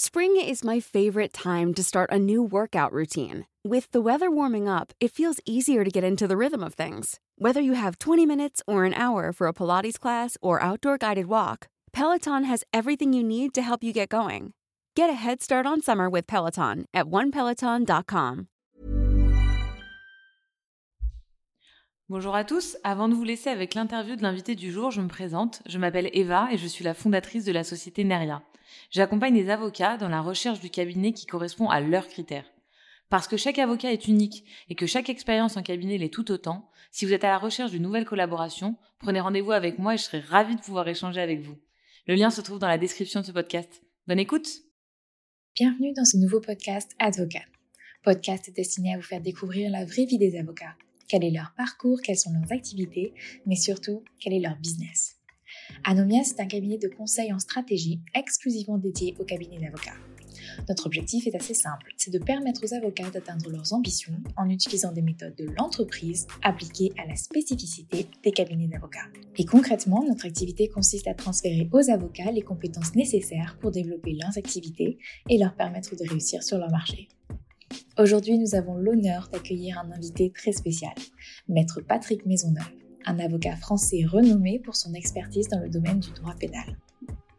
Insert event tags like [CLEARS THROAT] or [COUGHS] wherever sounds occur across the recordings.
Spring is my favorite time to start a new workout routine. With the weather warming up, it feels easier to get into the rhythm of things. Whether you have 20 minutes or an hour for a Pilates class or outdoor guided walk, Peloton has everything you need to help you get going. Get a head start on summer with Peloton at onepeloton.com. Bonjour à tous, avant de vous laisser avec l'interview de l'invité du jour, je me présente. Je m'appelle Eva et je suis la fondatrice de la société Neria. J'accompagne les avocats dans la recherche du cabinet qui correspond à leurs critères. Parce que chaque avocat est unique et que chaque expérience en cabinet l'est tout autant, si vous êtes à la recherche d'une nouvelle collaboration, prenez rendez-vous avec moi et je serai ravie de pouvoir échanger avec vous. Le lien se trouve dans la description de ce podcast. Bonne écoute Bienvenue dans ce nouveau podcast Advocat. Podcast destiné à vous faire découvrir la vraie vie des avocats. Quel est leur parcours, quelles sont leurs activités, mais surtout, quel est leur business. Anomia, c'est un cabinet de conseil en stratégie exclusivement dédié au cabinet d'avocats. Notre objectif est assez simple, c'est de permettre aux avocats d'atteindre leurs ambitions en utilisant des méthodes de l'entreprise appliquées à la spécificité des cabinets d'avocats. Et concrètement, notre activité consiste à transférer aux avocats les compétences nécessaires pour développer leurs activités et leur permettre de réussir sur leur marché. Aujourd'hui, nous avons l'honneur d'accueillir un invité très spécial, Maître Patrick Maisonneuve, un avocat français renommé pour son expertise dans le domaine du droit pénal.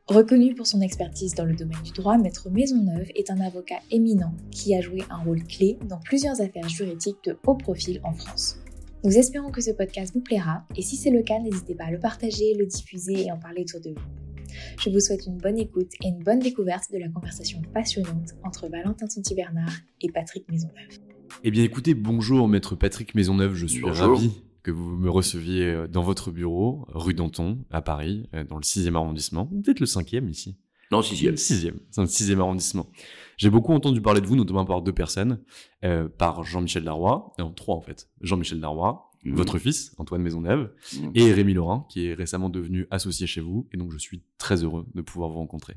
Reconnu pour son expertise dans le domaine du droit, Maître Maisonneuve est un avocat éminent qui a joué un rôle clé dans plusieurs affaires juridiques de haut profil en France. Nous espérons que ce podcast vous plaira et si c'est le cas, n'hésitez pas à le partager, le diffuser et en parler autour de vous. Je vous souhaite une bonne écoute et une bonne découverte de la conversation passionnante entre Valentin Tonti-Bernard et Patrick Maisonneuve. Eh bien écoutez, bonjour maître Patrick Maisonneuve, je suis Bonjour. ravi que vous me receviez euh, dans votre bureau, rue Danton, à Paris, euh, dans le 6e arrondissement, peut-être le 5e ici. Non, sixième. Le 6e, c'est le 6e arrondissement. J'ai beaucoup entendu parler de vous, notamment par deux personnes, euh, par Jean-Michel Darrois, non, trois en fait, Jean-Michel Darrois, Mhm. votre fils, Antoine Maisonneuve, Mhm. et Rémi Laurin, qui est récemment devenu associé chez vous, et donc je suis très heureux de pouvoir vous rencontrer.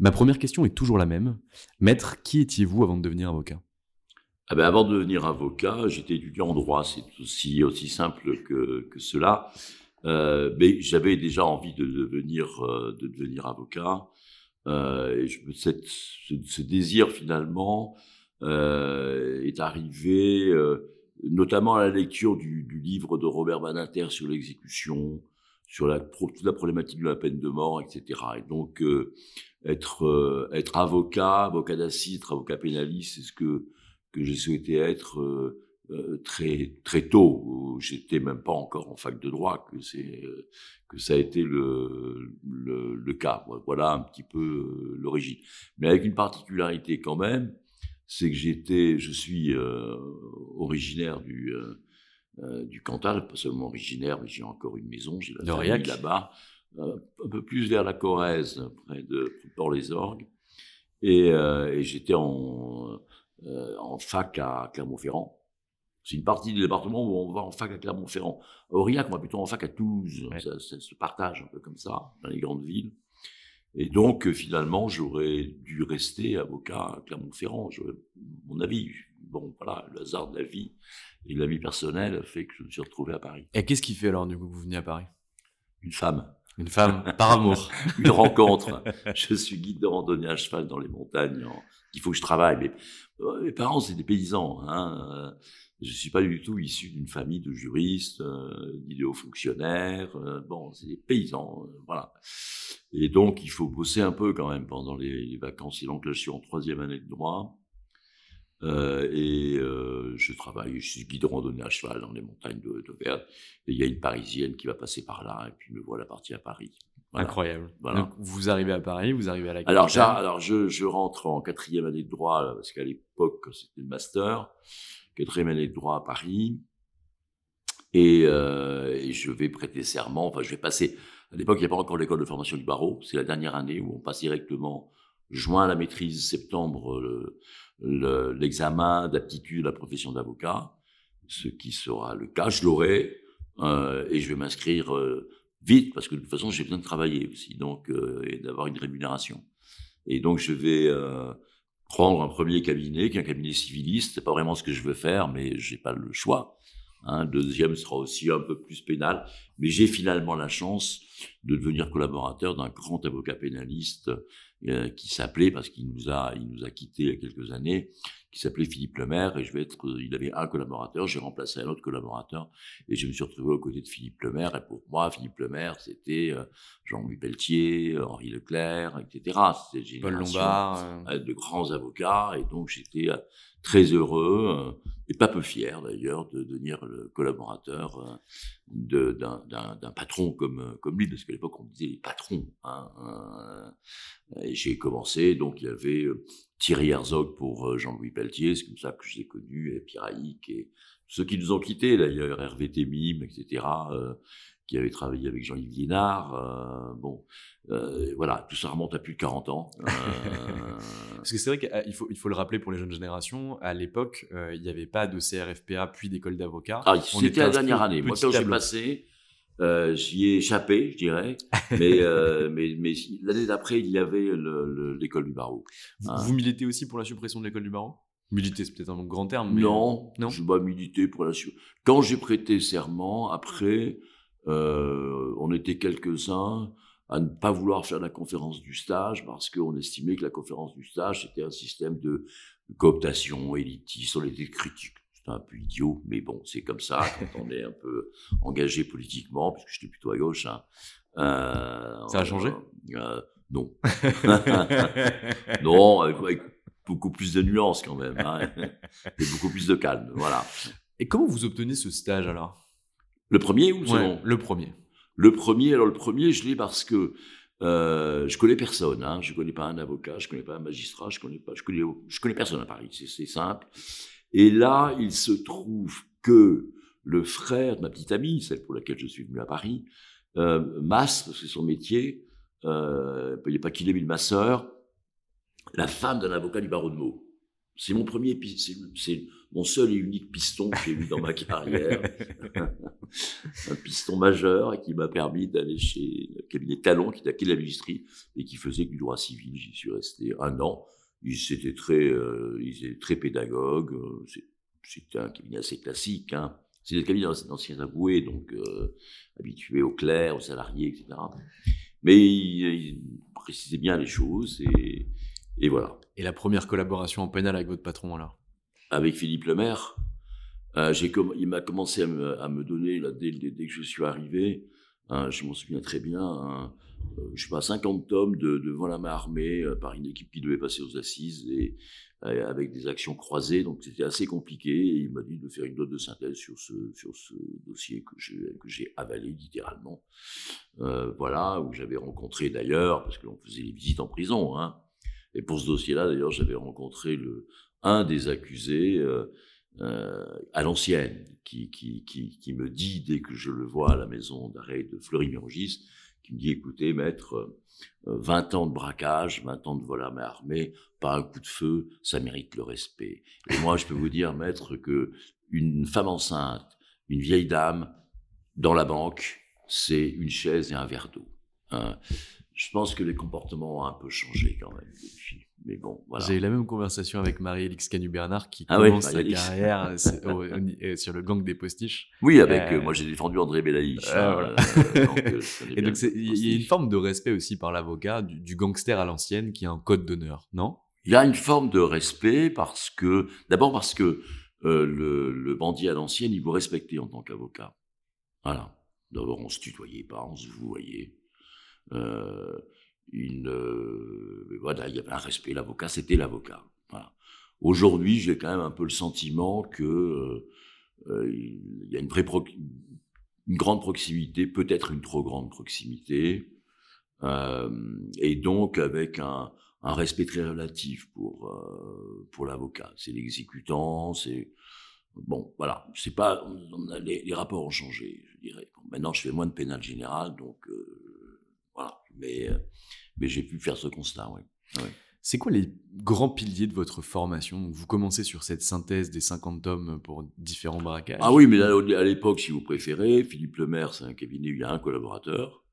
Ma première question est toujours la même. Maître, qui étiez-vous avant de devenir avocat? Ah ben, avant de devenir avocat, j'étais étudiant en droit. C'est aussi, aussi simple que, que cela. Euh, mais j'avais déjà envie de devenir, euh, de devenir avocat. Euh, et je, cette, ce, désir, finalement, euh, est arrivé euh, notamment à la lecture du, du livre de Robert Badinter sur l'exécution, sur la, toute la problématique de la peine de mort, etc. Et donc, être, être avocat, avocat d'assises, avocat pénaliste, c'est ce que, que j'ai souhaité être euh, euh, très, très tôt. J'étais même pas encore en fac de droit que, c'est, euh, que ça a été le, le, le cas. Voilà un petit peu l'origine. Mais avec une particularité quand même, c'est que j'étais, je suis euh, originaire du, euh, du Cantal, pas seulement originaire, mais j'ai encore une maison, j'ai la famille là-bas, un peu plus vers la Corrèze, près de Port-les-Orgues. Et, et j'étais en, euh, en fac à Clermont-Ferrand. C'est une partie du département où on va en fac à Clermont-Ferrand. Aurillac, on va plutôt en fac à Toulouse. Ouais. Ça, ça se partage un peu comme ça dans les grandes villes. Et donc, euh, finalement, j'aurais dû rester avocat à Clermont-Ferrand. Mon avis, bon, voilà, le hasard de la vie et la vie personnelle fait que je me suis retrouvé à Paris. Et qu'est-ce qui fait alors du coup que vous venez à Paris? Une femme. Une femme par amour. [LAUGHS] une rencontre. Je suis guide de randonnée à cheval dans les montagnes. Il faut que je travaille. Euh, mes parents, c'est des paysans. Hein. Je suis pas du tout issu d'une famille de juristes, euh, d'idéaux fonctionnaires. Euh, bon, c'est des paysans, euh, voilà. Et donc, il faut bosser un peu quand même pendant les, vacances. Et donc là, je suis en troisième année de droit. Euh, et euh, je travaille, je suis guide de randonnée à cheval dans les montagnes d'Auvergne. Et il y a une Parisienne qui va passer par là, et puis me voilà parti à Paris. Incroyable. Voilà. Donc, vous arrivez à Paris, vous arrivez à la Alors, alors je, je rentre en quatrième année de droit, parce qu'à l'époque, c'était le master quatrième année de droit à Paris. Et, euh, et, je vais prêter serment, enfin je vais passer, à l'époque il n'y a pas encore l'école de formation du barreau, c'est la dernière année où on passe directement juin à la maîtrise, septembre l'examen d'aptitude à la profession d'avocat, ce qui sera le cas, je l'aurai, euh, et je vais m'inscrire euh, vite parce que de toute façon j'ai besoin de travailler aussi, donc euh, et d'avoir une rémunération. Et donc je vais prendre un premier cabinet, qui est un cabinet civiliste. C'est pas vraiment ce que je veux faire, mais j'ai pas le choix. Un deuxième sera aussi un peu plus pénal, mais j'ai finalement la chance de devenir collaborateur d'un grand avocat pénaliste euh, qui s'appelait, parce qu'il nous a, il nous a quittés il y a quelques années, qui s'appelait Philippe Lemaire, et je vais être, il avait un collaborateur, j'ai remplacé un autre collaborateur, et je me suis retrouvé aux côtés de Philippe Lemaire, et pour moi, Philippe Lemaire, c'était euh, Jean-Louis Pelletier, Henri Leclerc, etc. C'était Paul Lombard. Euh. de grands avocats, et donc j'étais très heureux euh, et pas peu fier d'ailleurs de devenir le collaborateur euh, d'un patron comme, euh, comme lui, parce qu'à l'époque on disait les patrons. Hein, j'ai commencé, donc il y avait Thierry Herzog pour Jean-Louis Pelletier, c'est comme ça que je l'ai connu, et Haïk, et ceux qui nous ont quittés d'ailleurs, Hervé Temim, etc qui avait travaillé avec Jean-Yves Guénard. Euh, bon, euh, voilà, tout ça remonte à plus de 40 ans. Euh... [LAUGHS] Parce que c'est vrai qu'il faut, il faut le rappeler pour les jeunes générations, à l'époque, il n'y avait pas de CRFPA puis d'école d'avocat. Ah, c'était la dernière année. Moi, quand j'ai passé, j'y ai échappé, je dirais. [LAUGHS] mais, mais, mais l'année d'après, il y avait l'école du barreau. Vous, hein. vous militez aussi pour la suppression de l'école du barreau? Militer, c'est peut-être un grand terme. Mais... Non, non, je ne pas militer pour la Quand j'ai prêté serment, après, on était quelques-uns à ne pas vouloir faire la conférence du stage parce qu'on estimait que la conférence du stage c'était un système de cooptation élitiste, on était critique. C'était un peu idiot, mais bon, c'est comme ça [LAUGHS] quand on est un peu engagé politiquement, puisque j'étais plutôt à gauche. Hein. Euh, ça a changé? euh, Non. [LAUGHS] non, avec, beaucoup plus de nuances quand même, hein, [LAUGHS] et beaucoup plus de calme, voilà. Et comment vous obtenez ce stage alors? Le premier ou le second? Le premier. Le premier, alors le premier, je l'ai parce que euh, je connais personne. Hein, je connais pas un avocat, je connais pas un magistrat, je connais pas, je connais, je connais personne à Paris. C'est simple. Et là, il se trouve que le frère de ma petite amie, celle pour laquelle je suis venu à Paris, euh, Masse, c'est son métier, euh, il n'y a pas qu'il est, mais ma sœur, la femme d'un avocat du barreau de Meaux. C'est mon premier, c'est mon seul et unique piston que j'ai eu dans ma [LAUGHS] carrière. [LAUGHS] un piston majeur qui m'a permis d'aller chez le cabinet Talon, qui était à l'industrie et qui faisait du droit civil. J'y suis resté un an. Ils étaient très, euh, ils étaient très pédagogues. C'était un cabinet assez classique. Hein. C'est des cabinets d'anciens avoués, donc euh, habitués aux clercs, aux salariés, etc. Mais ils, ils précisaient bien les choses et et voilà. Et la première collaboration en pénal avec votre patron alors? Avec Philippe Lemaire. Euh, il m'a commencé à me, donner, dès, que je suis arrivé, je m'en souviens très bien, hein, euh, je sais pas, 50 tomes de, devant la main armée euh, par une équipe qui devait passer aux assises et avec des actions croisées, donc c'était assez compliqué. Et il m'a dit de faire une note de synthèse sur ce, dossier que j'ai avalé littéralement. voilà, où j'avais rencontré d'ailleurs, parce que l'on faisait les visites en prison, hein, et pour ce dossier-là, d'ailleurs, j'avais rencontré le, un des accusés euh, euh, à l'ancienne, qui, me dit, dès que je le vois à la maison d'arrêt de Fleury-Mérogis, qui me dit, écoutez, maître, 20 euh, ans de braquage, 20 ans de vol à main armée, pas un coup de feu, ça mérite le respect. Et moi, je peux vous dire, maître, que une femme enceinte, une vieille dame, dans la banque, c'est une chaise et un verre d'eau. Hein je pense que les comportements ont un peu changé quand même depuis. Mais bon, voilà. J'ai eu la même conversation avec Marie-Élix Canu-Bernard qui Ah commence sa carrière euh, [LAUGHS] au- sur le gang des postiches. Oui, avec Euh, euh, moi j'ai défendu André Belaïch. euh, hein, euh, euh, [LAUGHS] Et donc, il y a- une forme de respect aussi par l'avocat du, du gangster à l'ancienne qui a un code d'honneur, non? Il y a une forme de respect parce que, d'abord parce que euh, le, le bandit à l'ancienne, il vous respectait en tant qu'avocat. Voilà. D'abord, on se tutoyait pas, on se vouvoyait. Euh, euh, il y avait un respect. L'avocat, c'était l'avocat. Aujourd'hui, j'ai quand même un peu le sentiment que euh, euh, il y a une grande proximité, peut-être une trop grande proximité, euh, et donc avec un, respect très relatif pour pour l'avocat. C'est l'exécutant, c'est bon, voilà. C'est pas, les, rapports ont changé, je dirais. Maintenant, je fais moins de pénal général, donc. Mais euh, mais j'ai pu faire ce constat, oui. C'est quoi les grands piliers de votre formation? Vous commencez sur cette synthèse des 50 tomes pour différents braquages. Ah oui, mais à l'époque, si vous préférez, Philippe Lemaire, c'est un cabinet où il y a un collaborateur.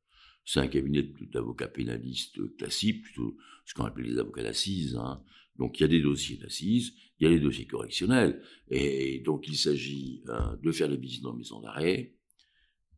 C'est un cabinet d'avocats pénalistes classiques, plutôt ce qu'on appelle les avocats d'assises. hein. Donc il y a des dossiers d'assises, il y a les dossiers correctionnels. Et donc il s'agit euh, de faire les visites en maison d'arrêt,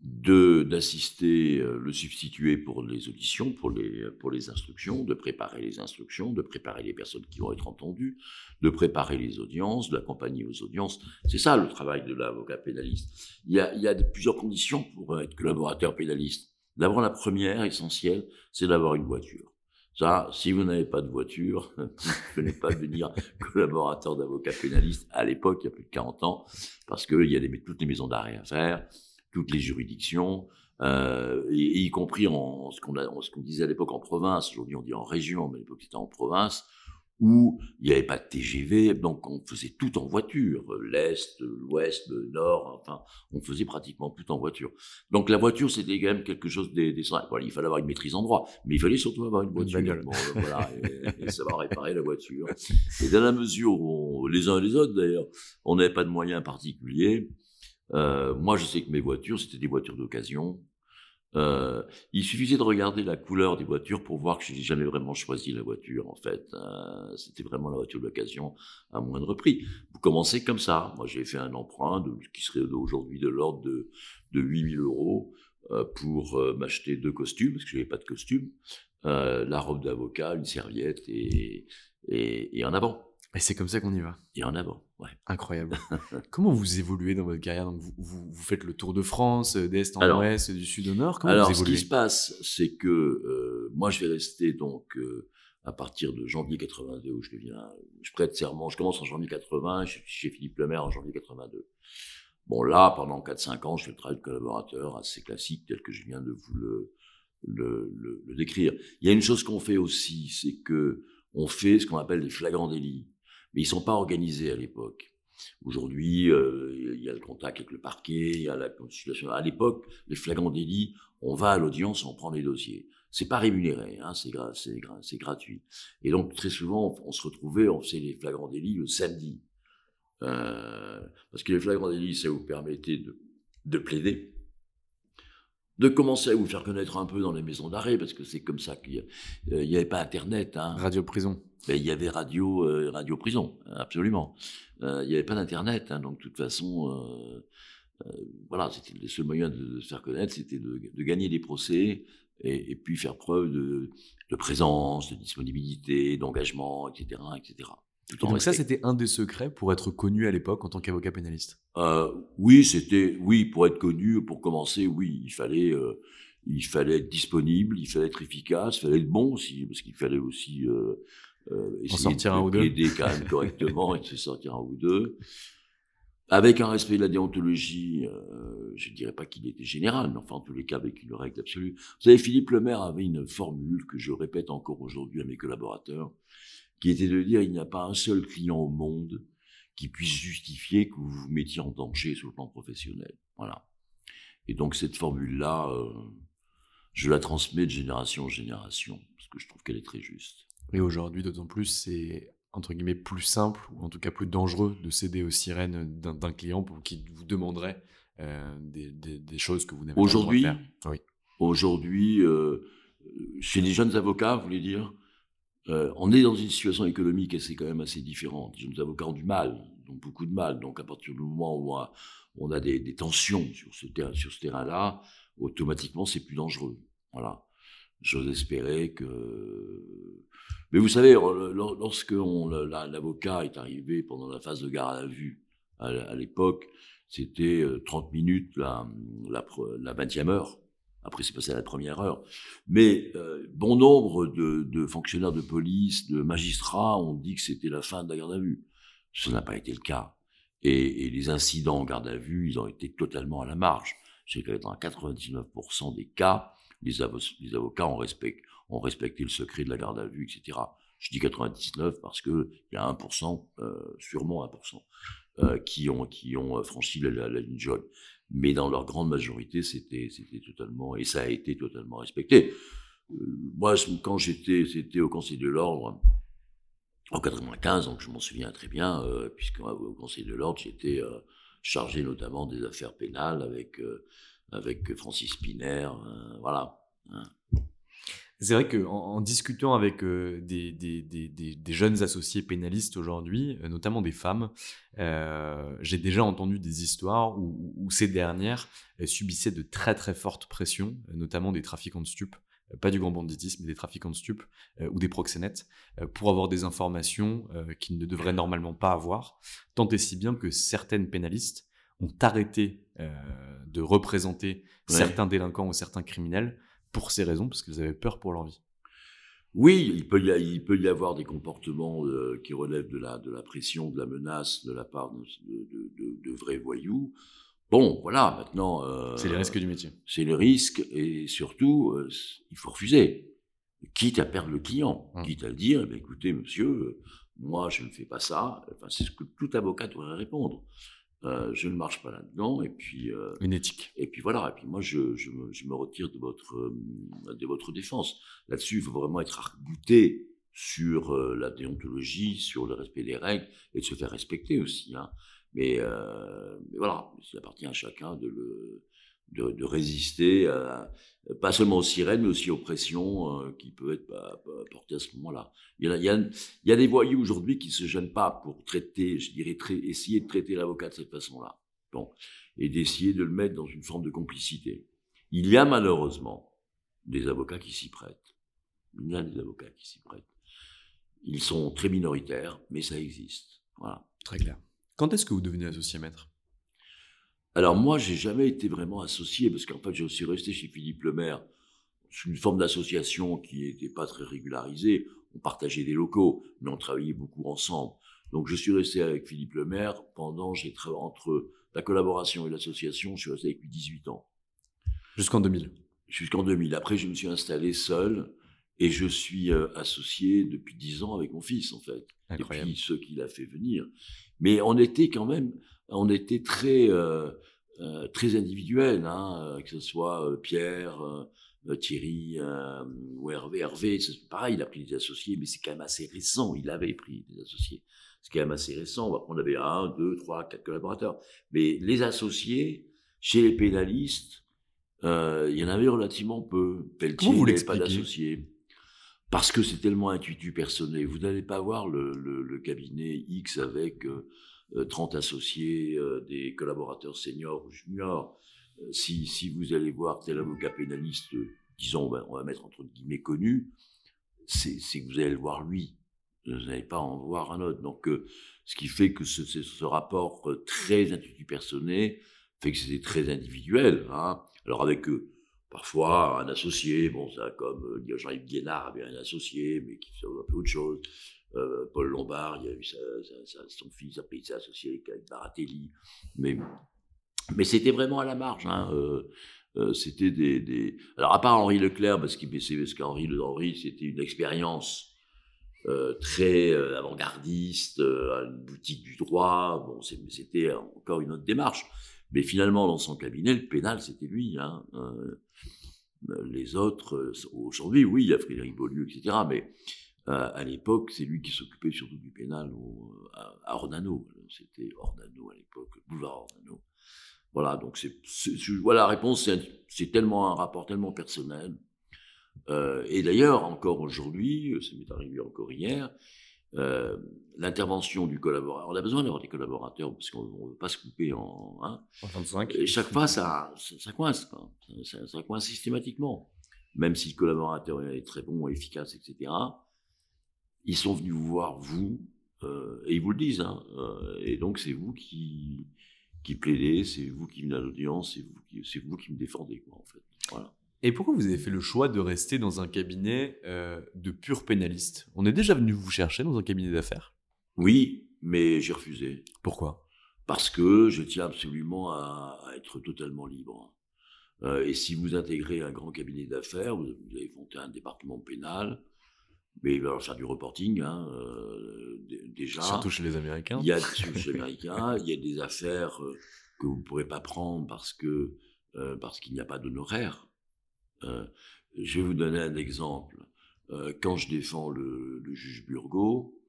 d'assister euh, le substitué pour les auditions, pour les, pour les instructions, de préparer les instructions, de préparer les personnes qui vont être entendues, de préparer les audiences, de l'accompagner aux audiences. C'est ça le travail de l'avocat pénaliste. Il y a, il y a plusieurs conditions pour être collaborateur pénaliste. D'abord, la première, essentielle, c'est d'avoir une voiture. Ça, si vous n'avez pas de voiture, [LAUGHS] vous ne pouvez pas devenir collaborateur d'avocat pénaliste à l'époque, il y a plus de 40 ans, parce qu'il y a des, toutes les maisons d'arrêt à faire, toutes les juridictions, euh, et, et y compris en ce qu'on a- en ce qu'on disait à l'époque en province, aujourd'hui on dit en région, mais à l'époque c'était en province, où il n'y avait pas de TGV, donc on faisait tout en voiture, l'Est, l'Ouest, le Nord, enfin, on faisait pratiquement tout en voiture. Donc la voiture, c'était quand même quelque chose d'essentiel. Voilà, il fallait avoir une maîtrise en droit, mais il fallait surtout avoir une voiture. Bon, euh, voilà, et, et savoir réparer la voiture. Et dans la mesure où, on- les uns et les autres d'ailleurs, on n'avait pas de moyens particuliers, euh, moi je sais que mes voitures, c'était des voitures d'occasion. Euh, il suffisait de regarder la couleur des voitures pour voir que je n'ai jamais vraiment choisi la voiture, en fait. Euh, C'était vraiment la voiture d'occasion à moindre prix. Vous commencez comme ça. Moi, j'ai fait un emprunt qui serait aujourd'hui de l'ordre de, de 8000 euros pour m'acheter deux costumes, parce que je n'avais pas de costume, la robe d'avocat, une serviette et, et, et en avant. Et c'est comme ça qu'on y va. Et en avant, ouais. Incroyable. [LAUGHS] Comment vous évoluez dans votre carrière? Donc, vous, vous, vous faites le tour de France, euh, d'est en Alors- ouest, du sud au nord. Comment Alors, vous ce qui se passe, c'est que euh, moi, je vais rester donc euh, à partir de janvier 82 où je deviens, je prête serment. Je commence en janvier 80, je suis chez Philippe Lemaire en janvier 82. Bon, là, pendant 4-5 ans, je fais le travail de collaborateur assez classique, tel que je viens de vous le, le, le, le décrire. Il y a une chose qu'on fait aussi, c'est que on fait ce qu'on appelle les flagrants délits, mais ils sont pas organisés à l'époque. Aujourd'hui, euh, il y a le contact avec le parquet, il y a la consultation. À l'époque, les flagrants délits, on va à l'audience, on prend les dossiers. C'est pas rémunéré, hein, c'est gra- c'est gra- c'est gratuit. Et donc très souvent, on, se retrouvait, on faisait les flagrants délits le samedi, Euh, parce que les flagrants délits, ça vous permettait de plaider, de commencer à vous faire connaître un peu dans les maisons d'arrêt, parce que c'est comme ça qu'il n'y avait pas Internet. Hein. Radio prison. Ben, il y avait radio, euh, radio prison, absolument. Euh, il n'y avait pas d'internet, hein, donc de toute façon, euh, euh, voilà, c'était le seul moyen de, de se faire connaître, c'était de, de gagner des procès et, et puis faire preuve de, de présence, de disponibilité, d'engagement, etc., etc. Et donc ça, c'était un des secrets pour être connu à l'époque en tant qu'avocat pénaliste. Euh, oui, c'était oui pour être connu, pour commencer, oui, il fallait euh, il fallait être disponible, il fallait être efficace, il fallait être bon aussi parce qu'il fallait aussi euh, essayer de un plaider quand même [LAUGHS] correctement et de se sortir un ou deux. Avec un respect de la déontologie, je ne dirais pas qu'il était général, mais enfin en tous les cas avec une règle absolue. Vous savez, Philippe Lemaire avait une formule que je répète encore aujourd'hui à mes collaborateurs, qui était de dire il n'y a pas un seul client au monde qui puisse justifier que vous vous mettiez en danger sur le plan professionnel. Voilà. Et donc cette formule-là, euh, je la transmets de génération en génération, parce que je trouve qu'elle est très juste. Et aujourd'hui, d'autant plus, c'est entre guillemets plus simple, ou en tout cas plus dangereux, de céder aux sirènes d'un client pour qui vous demanderait euh, des, des- des choses que vous n'avez pas le droit de Aujourd'hui, faire. Oui. aujourd'hui, euh, chez les jeunes avocats, vous voulez dire? Euh, on est dans une situation économique assez quand même assez différente. Jeunes avocats ont du mal, ont beaucoup de mal. Donc à partir du moment où on a, des, tensions sur ce, terrain-là, automatiquement c'est plus dangereux. Voilà. J'ose espérer que. Mais vous savez, lorsque l'avocat est arrivé pendant la phase de garde à vue à, l'époque, c'était 30 euh, minutes la, la, la 20e heure. Après, c'est passé à la première heure. Mais euh, bon nombre de, fonctionnaires de police, de magistrats ont dit que c'était la fin de la garde à vue. Ce n'a pas été le cas. Et, les incidents en garde à vue, ils ont été totalement à la marge. C'est que dans 99% des cas, les, avocats ont, respecté le secret de la garde à vue, etc. Je dis 99 parce qu'il y a 1%, euh, sûrement 1%, euh, qui ont franchi la ligne jaune mais dans leur grande majorité, c'était totalement, et ça a été totalement respecté. Euh, moi, quand j'étais au Conseil de l'Ordre, en 95, donc je m'en souviens très bien, euh, puisque au Conseil de l'Ordre, j'étais euh, chargé notamment des affaires pénales avec, avec Francis Piner, voilà. Hein. C'est vrai qu'en en, discutant avec euh, des, jeunes associés pénalistes aujourd'hui, euh, notamment des femmes, euh, j'ai déjà entendu des histoires où, ces dernières subissaient de très très fortes pressions, notamment des trafiquants de stupes, pas du grand banditisme, mais des trafiquants de stupes ou des proxénètes, pour avoir des informations qu'ils ne devraient normalement pas avoir, tant et si bien que certaines pénalistes ont arrêté de représenter certains délinquants ou certains criminels pour ces raisons, parce qu'ils avaient peur pour leur vie. Oui, il peut y, il peut y avoir des comportements euh, qui relèvent de la, de la pression, de la menace de la part de, de, vrais voyous. Bon, voilà, maintenant... Euh, c'est les risques du métier. C'est les risques, et surtout, euh, il faut refuser. Quitte à perdre le client, hum. quitte à dire, eh écoutez, monsieur, moi, je ne fais pas ça. Enfin, c'est ce que tout avocat devrait répondre. Euh, je ne marche pas là-dedans. Et puis euh, une éthique. Et puis voilà. Et puis moi, je, je, me, je me, retire de votre euh, de votre défense. Là-dessus, il faut vraiment être arc-bouté sur la déontologie, sur le respect des règles et de se faire respecter aussi. Hein. Mais, mais, voilà, il appartient à chacun de le de, résister, pas seulement aux sirènes, mais aussi aux pressions euh, qui peuvent être portées à ce moment-là. Il, y a, il y a des voyous aujourd'hui qui ne se gênent pas pour traiter, je dirais, essayer de traiter l'avocat de cette façon-là. Bon, et d'essayer de le mettre dans une forme de complicité. Il y a malheureusement des avocats qui s'y prêtent. Il y a des avocats qui s'y prêtent. Ils sont très minoritaires, mais ça existe. Voilà. Très clair. Quand est-ce que vous devenez associé maître? Alors moi, j'ai jamais été vraiment associé parce qu'en fait, je suis resté chez Philippe Lemaire sous une forme d'association qui n'était pas très régularisée. On partageait des locaux, mais on travaillait beaucoup ensemble. Donc je suis resté avec Philippe Lemaire pendant, j'ai entre la collaboration et l'association, je suis resté avec lui 18 ans. Jusqu'en 2000 Jusqu'en 2000. Après, je me suis installé seul et je suis euh, associé depuis 10 ans avec mon fils, en fait. Incroyable. Et puis ceux qu'il a fait venir. Mais on était quand même, on était très, euh, euh, très individuel, hein, que ce soit Pierre, Thierry ou Hervé. Hervé, c'est pareil, il a pris des associés, mais c'est quand même assez récent. Il avait pris des associés. C'est quand même assez récent. On avait un, deux, trois, quatre collaborateurs. Mais les associés, chez les pénalistes, il y en avait relativement peu. Pelletier, vous pas d'associés parce que c'est tellement intuitu personnel. Vous n'allez pas voir le, cabinet X avec 30 euh, associés, euh, des collaborateurs seniors ou juniors. Euh, si, si, vous allez voir tel avocat pénaliste, disons, on va mettre entre guillemets connu, c'est que vous allez le voir lui. Vous n'allez pas en voir un autre. Donc, ce qui fait que ce, rapport très intuitu personnel fait que c'était très individuel. Hein. Alors avec Parfois, un associé, bon, ça, comme Jean-Yves Guénard avait un associé, mais qui faisait un peu autre chose. Euh, Paul Lombard, il a eu son fils, après il s'est associé avec Baratelli. Mais, mais c'était vraiment à la marge. Hein, euh, c'était des, Alors, à part Henri Leclerc, parce qu'Henri Henri, c'était une expérience très avant-gardiste, une boutique du droit. Bon, c'était encore une autre démarche. Mais finalement, dans son cabinet, le pénal, c'était lui. Hein. Euh, les autres, euh, aujourd'hui, oui, il y a Frédéric Beaulieu, etc. Mais euh, à l'époque, c'est lui qui s'occupait surtout du pénal à, Ornano. C'était Ornano à l'époque, boulevard Ornano. Voilà, donc c'est, voilà, la réponse, c'est tellement un rapport tellement personnel. Euh, et d'ailleurs, encore aujourd'hui, ça m'est arrivé encore hier, euh, l'intervention du collaborateur. On a besoin d'avoir des collaborateurs parce qu'on ne veut pas se couper en. Hein. Et chaque fois, ça, ça, coince. Ça, coince systématiquement. Même si le collaborateur est très bon, efficace, etc. Ils sont venus vous voir, vous, euh, et ils vous le disent. Hein, euh, et donc, c'est vous qui, qui plaidez, c'est vous qui venez à l'audience, c'est vous, qui, vous qui me défendez, quoi, en fait. Voilà. Et pourquoi vous avez fait le choix de rester dans un cabinet euh, de purs pénalistes On est déjà venu vous chercher dans un cabinet d'affaires? Oui, mais j'ai refusé. Pourquoi? Parce que je tiens absolument à, être totalement libre. Euh, et si vous intégrez un grand cabinet d'affaires, vous, avez monté un département pénal, mais il va faire du reporting, hein, euh, déjà. Surtout chez les Américains. Il y a, [LAUGHS] chez les Américains, il y a des affaires que vous ne pourrez pas prendre parce que parce qu'il n'y a pas d'honoraires. Euh, je vais vous donner un exemple. Euh, quand je défends le, juge Burgot,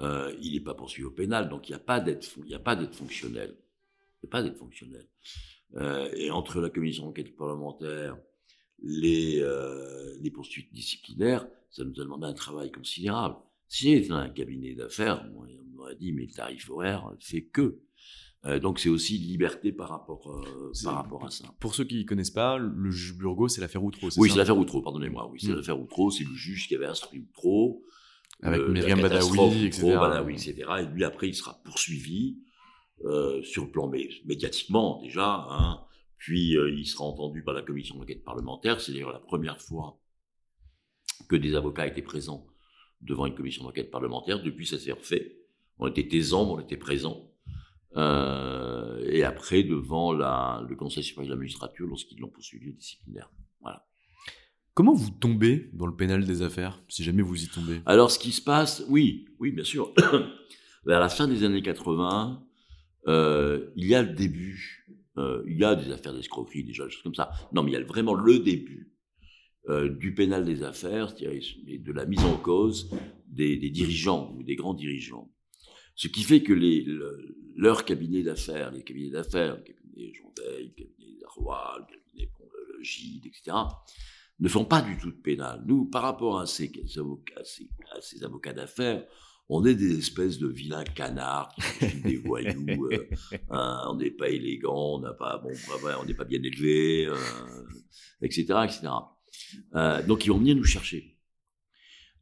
euh, il n'est pas poursuivi au pénal, donc il n'y a pas d'être fonctionnel. Il n'y a pas d'être fonctionnel. et entre la commission d'enquête parlementaire, les, les poursuites disciplinaires, ça nous a demandé un travail considérable. Si j'étais dans un cabinet d'affaires, on m'aurait dit, mais le tarif horaire fait que. Euh, donc c'est aussi liberté par rapport, euh, par rapport à ça. Pour ceux qui ne connaissent pas, le juge Burgot, c'est l'affaire Outreau, Oui, c'est l'affaire Outreau, pardonnez-moi. Oui, c'est hmm. l'affaire Outreau, c'est le juge qui avait instruit Outreau. Avec euh, Myriam Badawi, etc. Badawi, etc. Et lui, après, il sera poursuivi euh, sur le plan médiatiquement, déjà. Hein. Puis, il sera entendu par la commission d'enquête parlementaire. C'est d'ailleurs la première fois que des avocats étaient présents devant une commission d'enquête parlementaire. Depuis, ça s'est refait. On était taisants, on était présents. Euh, et après devant la, le Conseil supérieur de la magistrature lorsqu'ils l'ont poursuivi disciplinaire. Voilà. Comment vous tombez dans le pénal des affaires, si jamais vous y tombez? Alors, ce qui se passe, oui, oui, bien sûr. [COUGHS] Vers la fin des années 80, euh, il y a le début, euh, il y a des affaires d'escroquerie, des choses comme ça. Non, mais il y a vraiment le début euh, du pénal des affaires, c'est-à-dire de la mise en cause des, dirigeants ou des grands dirigeants. Ce qui fait que les, leurs cabinets d'affaires, les cabinets d'affaires, le cabinet Jean Veil, le cabinet Darrois, le cabinet le Gide, etc., ne font pas du tout de pénal. Nous, par rapport à ces, à ces, avocats d'affaires, on est des espèces de vilains canards des voyous. Euh, hein, on n'est pas élégant, on n'a pas, bon, on n'est pas bien élevé, etc., etc. Donc ils vont venir nous chercher.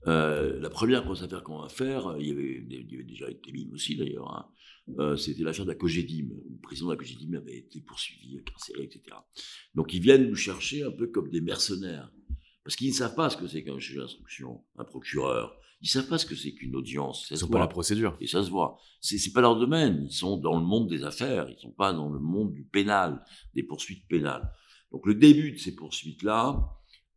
Euh, la première grosse affaire qu'on va faire, il y avait, déjà été mime aussi d'ailleurs, hein, euh, c'était l'affaire de la Cogedim. Le président de la Cogedim avait été poursuivi, incarcéré, etc. Donc ils viennent nous chercher un peu comme des mercenaires. Parce qu'ils ne savent pas ce que c'est qu'un juge d'instruction, un procureur. Ils ne savent pas ce que c'est qu'une audience. Ils sont pas la procédure. Et ça se voit. C'est, c'est pas leur domaine. Ils sont dans le monde des affaires. Ils sont pas dans le monde du pénal, des poursuites pénales. Donc le début de ces poursuites-là,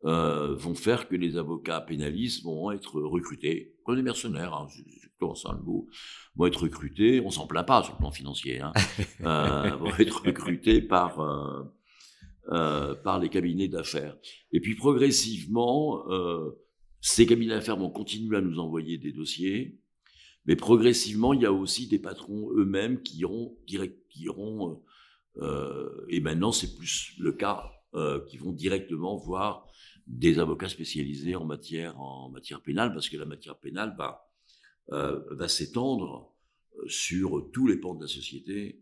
euh, vont faire que les avocats pénalistes vont être recrutés, comme des mercenaires, hein, c'est ça le mot, vont être recrutés, on s'en plaint pas sur le plan financier, hein, [LAUGHS] euh, vont être recrutés par, euh, euh, par les cabinets d'affaires. Et puis progressivement, euh, ces cabinets d'affaires vont continuer à nous envoyer des dossiers, mais progressivement, il y a aussi des patrons eux-mêmes qui iront, direct, iront et maintenant c'est plus le cas, qui vont directement voir des avocats spécialisés en matière, en matière pénale, parce que la matière pénale va, euh, va s'étendre euh, sur tous les pans de la société.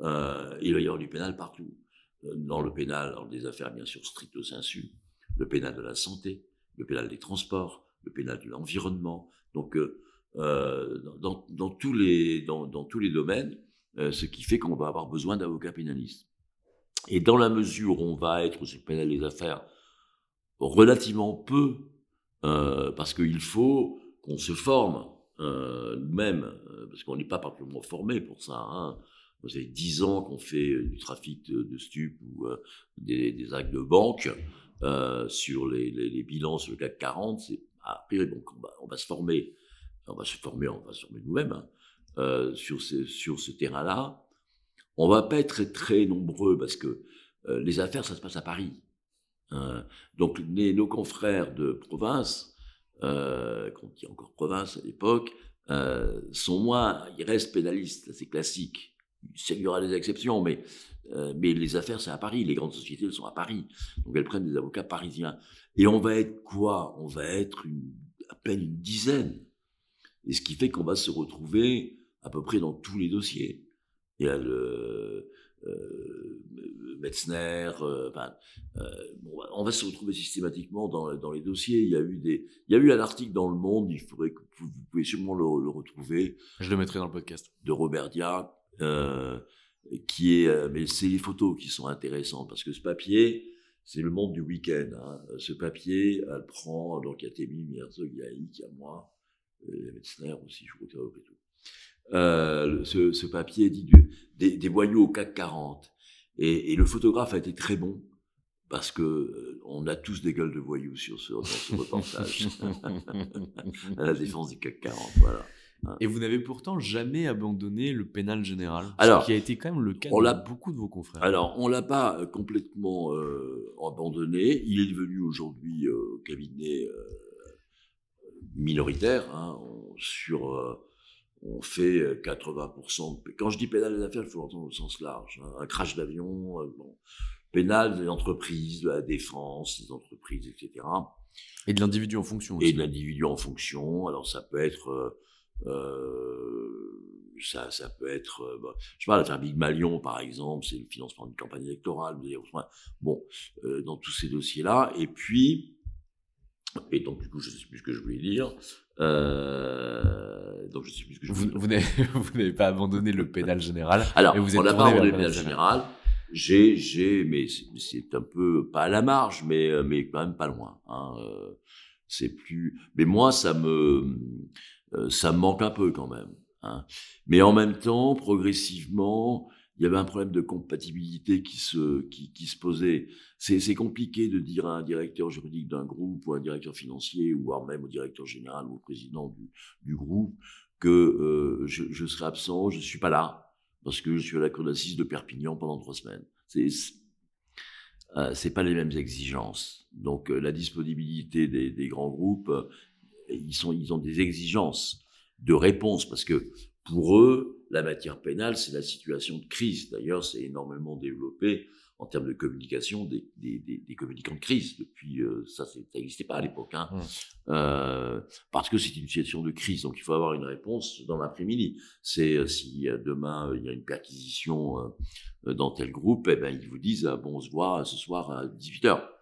Euh, il va y avoir du pénal partout. Euh, dans le pénal, dans des affaires bien sûr stricto sensu, le pénal de la santé, le pénal des transports, le pénal de l'environnement. Donc, euh, dans, dans, tous les, domaines, ce qui fait qu'on va avoir besoin d'avocats pénalistes. Et dans la mesure où on va être sur le pénal des affaires relativement peu, euh, parce qu'il faut qu'on se forme euh, nous-mêmes, euh, parce qu'on n'est pas particulièrement formé pour ça. Hein. Vous avez dix ans qu'on fait du trafic de, stupes ou euh, des, actes de banque euh, sur les, les, les, bilans sur le CAC 40. C'est après donc on va, se former, on va se former, on va se former nous-mêmes hein, euh, sur ce, terrain-là. On va pas être très, nombreux parce que les affaires ça se passe à Paris. Euh, donc nos confrères de province, euh, qu'on dit encore province à l'époque, euh, sont moins, ils restent pénalistes, c'est classique. Il y aura des exceptions, mais, euh, mais les affaires, c'est à Paris. Les grandes sociétés, elles sont à Paris. Donc elles prennent des avocats parisiens. Et on va être quoi? On va être une, à peine une dizaine. Et ce qui fait qu'on va se retrouver à peu près dans tous les dossiers. Il y a le, euh, Metzner, euh, euh, on va se retrouver systématiquement dans, dans, les dossiers. Il y a eu des, il y a eu un article dans Le Monde, il faudrait que vous, pouvez sûrement le, retrouver. Je le mettrai dans le podcast. De Robert Dia, qui est, mais c'est les photos qui sont intéressantes parce que ce papier, c'est le monde du week-end. Hein. Ce papier, elle prend, donc il y a Témi, Herzog, il y a il y a moi, il y a Metzner aussi, je crois que c'est tout. Euh, ce, ce, papier dit du, des, des, voyous au CAC 40. Et, et, le photographe a été très bon parce que euh, on a tous des gueules de voyous sur ce, dans ce reportage. [LAUGHS] [LAUGHS] à la défense du CAC 40, voilà. Et vous n'avez pourtant jamais abandonné le pénal général, alors, ce qui a été quand même le cas de beaucoup de vos confrères. Alors, on l'a pas euh, complètement euh, abandonné. Il est devenu aujourd'hui euh, cabinet euh, minoritaire hein, sur on fait 80%. De... Quand je dis pénal des affaires, il faut l'entendre au sens large. Hein. Un crash d'avion, bon. pénal des entreprises, de la défense, des entreprises, etc. Et de l'individu en fonction aussi. Et de l'individu en fonction. Alors ça peut être... Euh, ça, ça peut être, euh, bah, je sais pas, l'affaire Big Malion, par exemple, c'est le financement d'une campagne électorale. Bon, euh, dans tous ces dossiers-là. Et puis, et donc, du coup, je ne sais plus ce que je voulais dire. Euh, donc, je sais plus ce que je voulais vous, dire. [LAUGHS] Vous n'avez pas abandonné le pénal général. [LAUGHS] Alors, vous on n'a pas abandonné le pénal général. J'ai, j'ai, mais c'est un peu, pas à la marge, mais, mais quand même pas loin. Hein. C'est plus, mais moi, ça me, ça me manque un peu quand même. Hein. Mais en même temps, progressivement, il y avait un problème de compatibilité qui se, qui, se posait. C'est compliqué de dire à un directeur juridique d'un groupe ou à un directeur financier voire même au directeur général ou au président du, du groupe que euh, je, serai absent, je suis pas là parce que je suis à la cour d'assises de Perpignan pendant trois semaines. C'est euh, pas les mêmes exigences. Donc euh, la disponibilité des, des grands groupes, euh, ils sont ils ont des exigences de réponse parce que pour eux, la matière pénale, c'est la situation de crise. D'ailleurs, c'est énormément développé en termes de communication des, des, des, des communicants de crise. Depuis, euh, ça, ça n'existait pas à l'époque, hein. Mmh. Euh, parce que c'est une situation de crise. Donc, il faut avoir une réponse dans l'après-midi. C'est euh, si demain il y a une perquisition dans tel groupe, eh ben ils vous disent ah, bon, on se voit ce soir à 18 h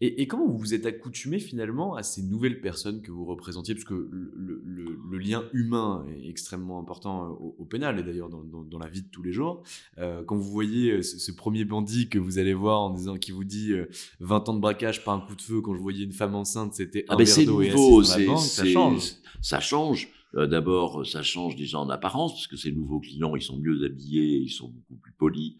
et, comment vous vous êtes accoutumé finalement à ces nouvelles personnes que vous représentiez? Parce que le, le, lien humain est extrêmement important euh, au, pénal et d'ailleurs dans, dans, la vie de tous les jours. Euh, quand vous voyez euh, ce, premier bandit que vous allez voir en disant qui vous dit 20 ans de braquage par un coup de feu, quand je voyais une femme enceinte, c'était ah un verre d'eau et assis dans ça change. Ça change. D'abord, ça change déjà en apparence parce que ces nouveaux clients, ils sont mieux habillés, ils sont beaucoup plus polis.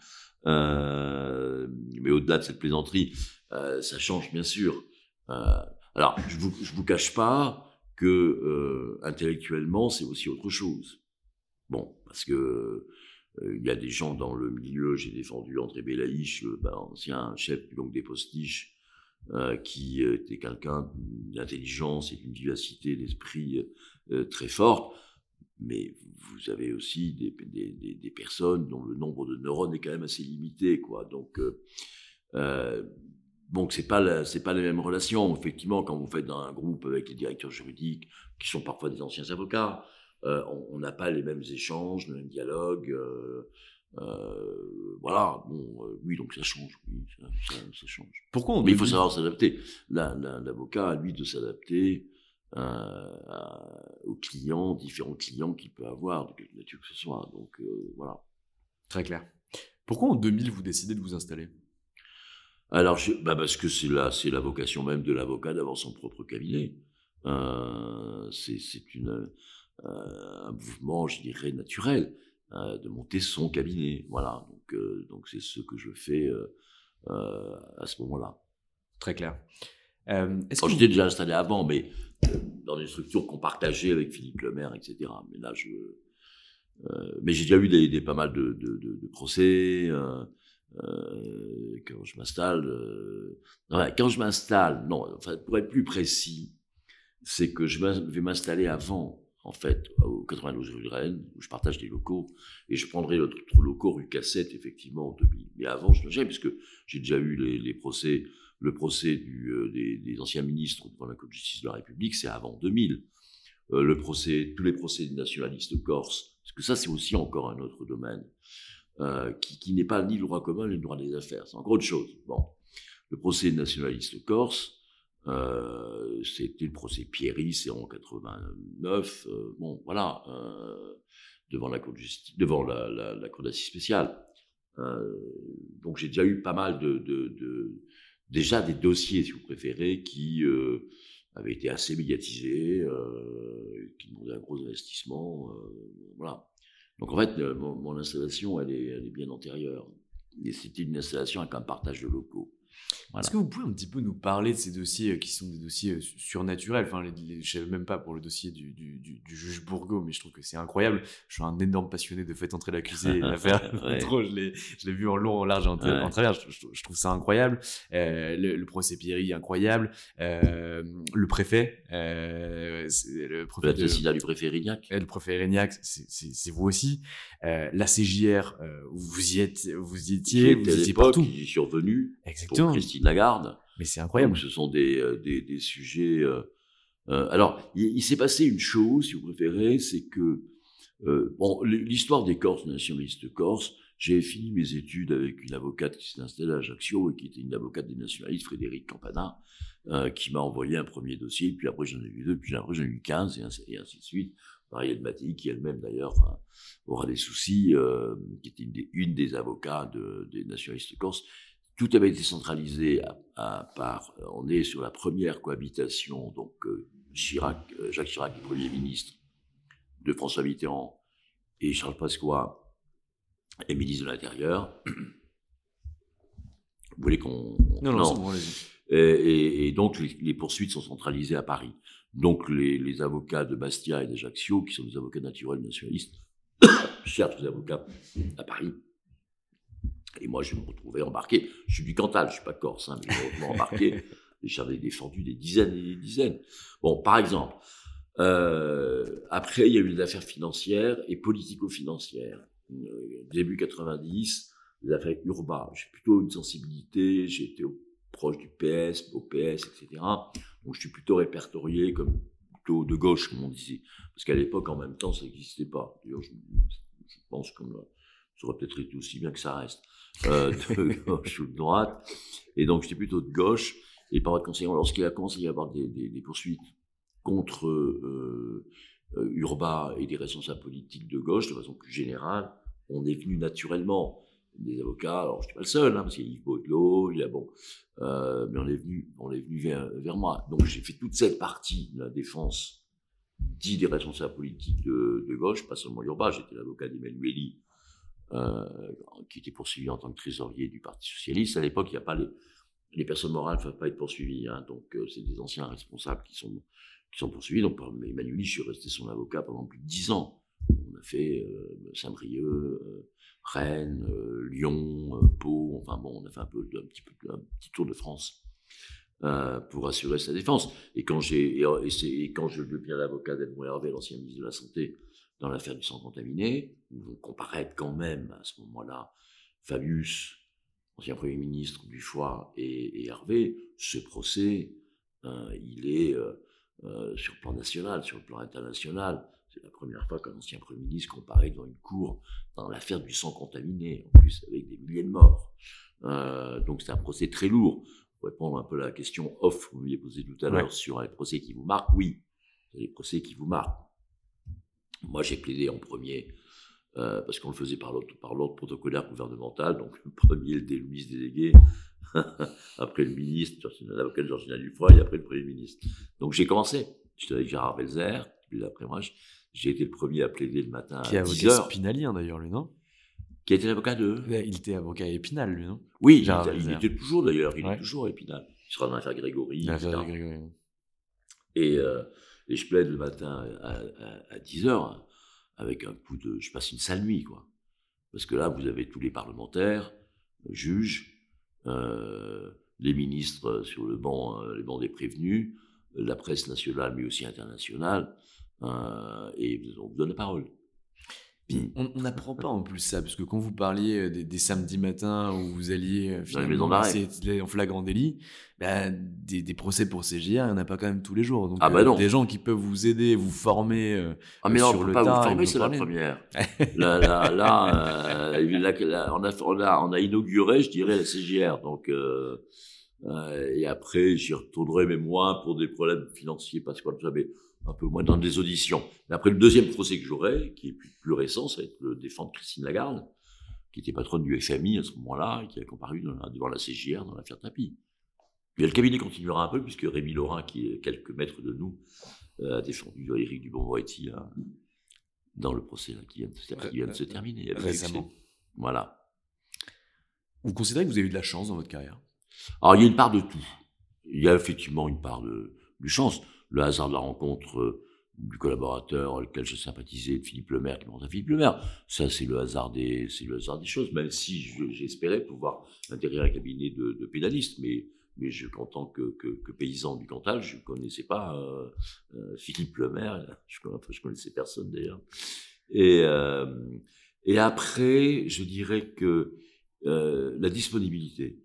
Euh, mais au-delà de cette plaisanterie, euh, ça change bien sûr. Euh, alors, je vous, vous cache pas que euh, intellectuellement, c'est aussi autre chose. Bon, parce que il y a des gens dans le milieu, j'ai défendu André Belaïch, le bah, ancien chef du Longue des Postiches, euh, qui était quelqu'un d'intelligence et d'une vivacité d'esprit euh, très forte. Mais vous avez aussi des, personnes dont le nombre de neurones est quand même assez limité, quoi. Donc, euh, donc c'est pas c'est pas les mêmes relations. Effectivement, quand vous faites dans un groupe avec les directeurs juridiques, qui sont parfois des anciens avocats, euh, on n'a pas les mêmes échanges, le même dialogue. Euh, euh, voilà, bon, oui, donc ça change, oui, ça, ça, change. Pourquoi Mais il faut savoir s'adapter. L'avocat a lui de s'adapter aux clients, différents clients qu'il peut avoir, de quelque nature que ce soit. Donc voilà. Très clair. Pourquoi en 2000 vous décidez de vous installer? Alors, je, bah parce que c'est la, c'est la vocation même de l'avocat d'avoir son propre cabinet. Euh, c'est, c'est une, euh, un mouvement, je dirais, naturel euh, de monter son cabinet. Voilà. Donc, donc c'est ce que je fais à ce moment-là. Très clair. est-ce que j'étais déjà installé avant, mais dans une structure qu'on partageait avec Philippe Lemaire, etc. Mais là, je, mais j'ai déjà eu des, des pas mal de, de, de, de procès. Euh, quand je m'installe, euh, quand je m'installe, non, pour être plus précis, c'est que je vais m'installer avant en fait, au 92 rue de Rennes, où je partage des locaux, et je prendrai notre locaux rue Cassette, effectivement, en 2000. Mais avant, je ne jamais, puisque j'ai déjà eu les, procès, le procès euh, des, anciens ministres devant la Cour de justice de la République, c'est avant 2000. Euh, le procès, tous les procès des nationalistes corses, parce que ça, c'est aussi encore un autre domaine, euh, qui, n'est pas ni le droit commun ni le droit des affaires, c'est encore autre chose. Bon, le procès des nationalistes corses, euh, c'était le procès Pierry, c'est en 89. Euh, bon, voilà, devant la cour de justice, devant la, cour d'assises spéciale. donc j'ai déjà eu pas mal de, de, déjà des dossiers, si vous préférez, qui avaient été assez médiatisés, qui demandaient un gros investissement. voilà. Donc en fait, mon, mon, installation, elle est, elle est bien antérieure. Et c'était une installation avec un partage de locaux. Est-ce que vous pouvez un petit peu nous parler de ces dossiers euh, qui sont des dossiers euh, surnaturels? Enfin, je ne sais même pas pour le dossier du, du, du, juge Bourgo, mais je trouve que c'est incroyable. Je suis un énorme passionné de fait entrer l'accusé et l'affaire. [LAUGHS] [LAUGHS] Trop, je l'ai vu en long, en large et en, travers. Je, trouve ça incroyable. Euh, le, procès Pierry, incroyable. le préfet. le préfet de, du préfet Rignac. Le préfet Rignac, c'est vous aussi. la CJR, vous y êtes, vous y étiez, vous étiez partout. J'y suis revenu. Exactement. Christine Lagarde. Mais c'est incroyable. ce sont des, euh, des, des sujets. Euh, euh, alors, il, s'est passé une chose, si vous préférez, c'est que euh, bon, l'histoire des Corses, nationalistes corses, j'ai fini mes études avec une avocate qui s'est installée à Ajaccio et qui était une avocate des nationalistes, Frédéric Campana, euh, qui m'a envoyé un premier dossier, puis après j'en ai eu deux, puis après j'en ai eu quinze, et ainsi, et ainsi de suite. Marielle Mattei, qui elle-même d'ailleurs aura des soucis, euh, qui était une des, une des avocats de, des nationalistes corses, tout avait été centralisé à, part. On est sur la première cohabitation, donc euh, Chirac, euh, Jacques Chirac, Premier ministre, de François Mitterrand, et Charles Pasqua est ministre de l'Intérieur. Vous voulez qu'on... Non, non, non. et, et, donc les, poursuites sont centralisées à Paris. Donc les, les avocats de Bastia et d'Ajaccio, qui sont des avocats naturels nationalistes, [COUGHS] cherchent des avocats à Paris et moi, je me retrouvais embarqué. Je suis du Cantal, je suis pas corse, hein, mais je me embarqué. [LAUGHS] et j'avais défendu des dizaines et des dizaines. Bon, par exemple, euh, après, il y a eu des affaires financières et politico-financières. Euh, début 90, les affaires urbaines. J'ai plutôt une sensibilité, j'étais proche du PS, au PS, etc. Donc, je suis plutôt répertorié comme plutôt de gauche, comme on disait. Parce qu'à l'époque, en même temps, ça n'existait pas. D'ailleurs, je, je pense qu'on ça aurait peut-être été aussi bien que ça reste. Euh, de [LAUGHS] gauche ou de droite. Et donc, j'étais plutôt de gauche. Et par conséquent, lorsqu'il a commencé à y avoir des, des, des poursuites contre euh, euh, Urba et des responsables politiques de gauche, de façon plus générale, on est venu naturellement des avocats. Alors, je suis pas le seul, hein, parce qu'il y a Yves Baudelot, il y a bon, euh, mais on est venu, on est venu vers, vers moi. Donc, j'ai fait toute cette partie de la défense dit des responsables politiques de, de gauche, pas seulement Urba. J'étais l'avocat d'Emmanueli euh, qui était poursuivi en tant que trésorier du Parti socialiste. À l'époque, il n'y a pas les, personnes morales ne peuvent pas être poursuivies, hein, donc euh, c'est des anciens responsables qui sont poursuivis. Donc Emmanuel, je suis resté son avocat pendant plus de dix ans. On a fait euh, Saint-Brieuc, Rennes, Lyon, Pau. Enfin bon, on a fait un petit tour de France. pour assurer sa défense. Et quand et, quand je deviens l'avocat d'Edmond Hervé, l'ancien ministre de la Santé, dans l'affaire du sang contaminé, où vont comparaître quand même à ce moment-là Fabius, ancien Premier ministre du et, Hervé, ce procès, euh, il est euh, euh, sur le plan national, sur le plan international. C'est la première fois qu'un ancien Premier ministre comparaît devant une cour dans l'affaire du sang contaminé, en plus avec des milliers de morts. donc c'est un procès très lourd. Pour répondre un peu à la question off que vous m'aviez posée tout à l'heure sur les procès qui vous marquent, oui, c'est les procès qui vous marquent. Moi, j'ai plaidé en premier, euh, parce qu'on le faisait par l'ordre protocolaire gouvernemental, donc le premier, le, le ministre délégué, [LAUGHS] après le ministre, l'avocat Georgina Dufroy, et après le Premier ministre. Donc j'ai commencé. J'étais avec Gérard Belzer, puis après moi, j'ai été le premier à plaider le matin Qui à 10 avocat Spinalien d'ailleurs, lui, non? Qui a été l'avocat de Il était avocat à Épinal, lui, non? Oui, il, était toujours d'ailleurs, il est toujours à Épinal. Il sera dans l'affaire Grégory. L'affaire Grégory. Et, euh, et je plaide le matin à, à, 10 heures avec un coup de, je passe une sale nuit, quoi. Parce que là, vous avez tous les parlementaires, juges, euh, les ministres sur le banc, euh, les bancs des prévenus, la presse nationale mais aussi internationale. et on vous donne la parole. Puis on n'apprend pas en plus ça, parce que quand vous parliez des, des samedis matins où vous alliez finalement en flagrant délit, bah, des, des, procès pour CGR, il n'y en a pas quand même tous les jours. Donc, ah bah non. des gens qui peuvent vous aider, vous former euh, ah mais non, sur le pas vous former, c'est la première. [LAUGHS] là, là, là, là, on, a, on, a, on a inauguré, je dirais, la CGR. Donc, euh, euh, et après, j'y retournerai, mais moins pour des problèmes financiers, parce que j'avais un peu moins dans des auditions. Mais après, le deuxième procès que j'aurai, qui est plus, récent, ça va être le défendre Christine Lagarde, qui était patronne du FMI à ce moment-là, et qui a comparu devant la CGR dans l'affaire Tapi. Mais le cabinet continuera un peu, puisque Rémi Laurin, qui est quelques mètres de nous, euh, a défendu Éric Dubon-Moretti dans le procès qui, vient de, se terminer. Récemment. Voilà. Vous considérez que vous avez eu de la chance dans votre carrière? Alors, il y a une part de tout. Il y a effectivement une part de, de chance le hasard de la rencontre euh, du collaborateur auquel je sympathisais, Philippe Lemaire, qui monte à Philippe Lemaire. Ça, c'est le hasard des, c'est le hasard des choses, même si j'espérais pouvoir intégrer un cabinet de, de pénalistes, mais, mais je, en tant que, que, paysan du Cantal, je ne connaissais pas euh, euh, Philippe Lemaire, [LAUGHS] je, je connaissais personne d'ailleurs. Et, euh, et après, je dirais que euh, la disponibilité,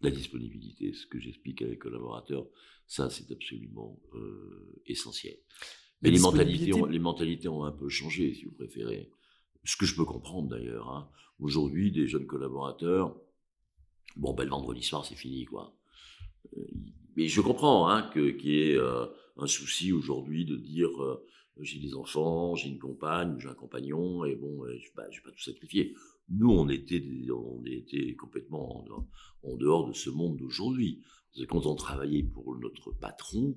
la disponibilité, ce que j'explique avec les collaborateurs, ça, c'est absolument euh, essentiel. Mais les mentalités, ont, les mentalités ont un peu changé, si vous préférez. Ce que je peux comprendre d'ailleurs. Hein. Aujourd'hui, des jeunes collaborateurs, bon, ben, le vendredi soir, c'est fini, quoi. Euh, mais je comprends hein, qu'il y ait euh, un souci aujourd'hui de dire j'ai des enfants, j'ai une compagne, j'ai un compagnon, et bon, je ne vais pas tout sacrifier. Nous, on était, on était complètement en dehors de ce monde d'aujourd'hui quand on travaillait pour notre patron,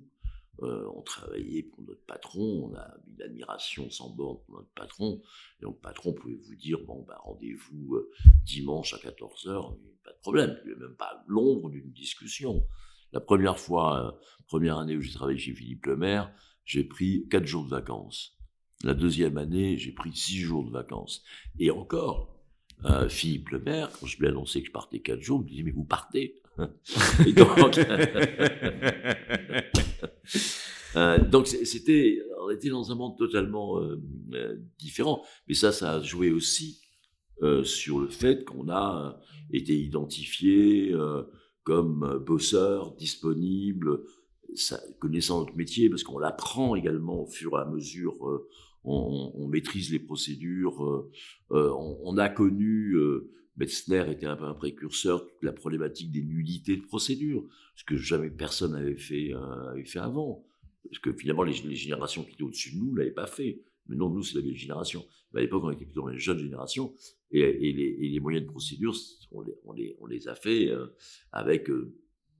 euh, on travaillait pour notre patron, on a une admiration sans borne pour notre patron, et donc le patron pouvait vous dire, bon, bah, rendez-vous euh, dimanche à 14h, pas de problème, il n'y avait même pas l'ombre d'une discussion. La première fois, euh, première année où j'ai travaillé chez Philippe Lemaire, j'ai pris 4 jours de vacances. La deuxième année, j'ai pris 6 jours de vacances. Et encore, Philippe Lemaire, quand je lui ai annoncé que je partais 4 jours, il me disait, mais vous partez [LAUGHS] donc, [LAUGHS] euh, c'était, on était dans un monde totalement euh, euh, différent. Mais ça, ça a joué aussi sur le fait qu'on a été identifié comme bosseur, disponible, connaissant notre métier, parce qu'on l'apprend également au fur et à mesure. On, maîtrise les procédures. On, on, a connu Metzner était un peu un précurseur de la problématique des nullités de procédure, ce que jamais personne n'avait fait, euh, fait avant. Parce que finalement, les, générations qui étaient au-dessus de nous ne l'avaient pas fait. Mais non, nous, c'est la vieille génération. Mais à l'époque, on était plutôt dans les jeunes générations. Et, les, moyens de procédure, on les, on les, a fait euh, avec euh,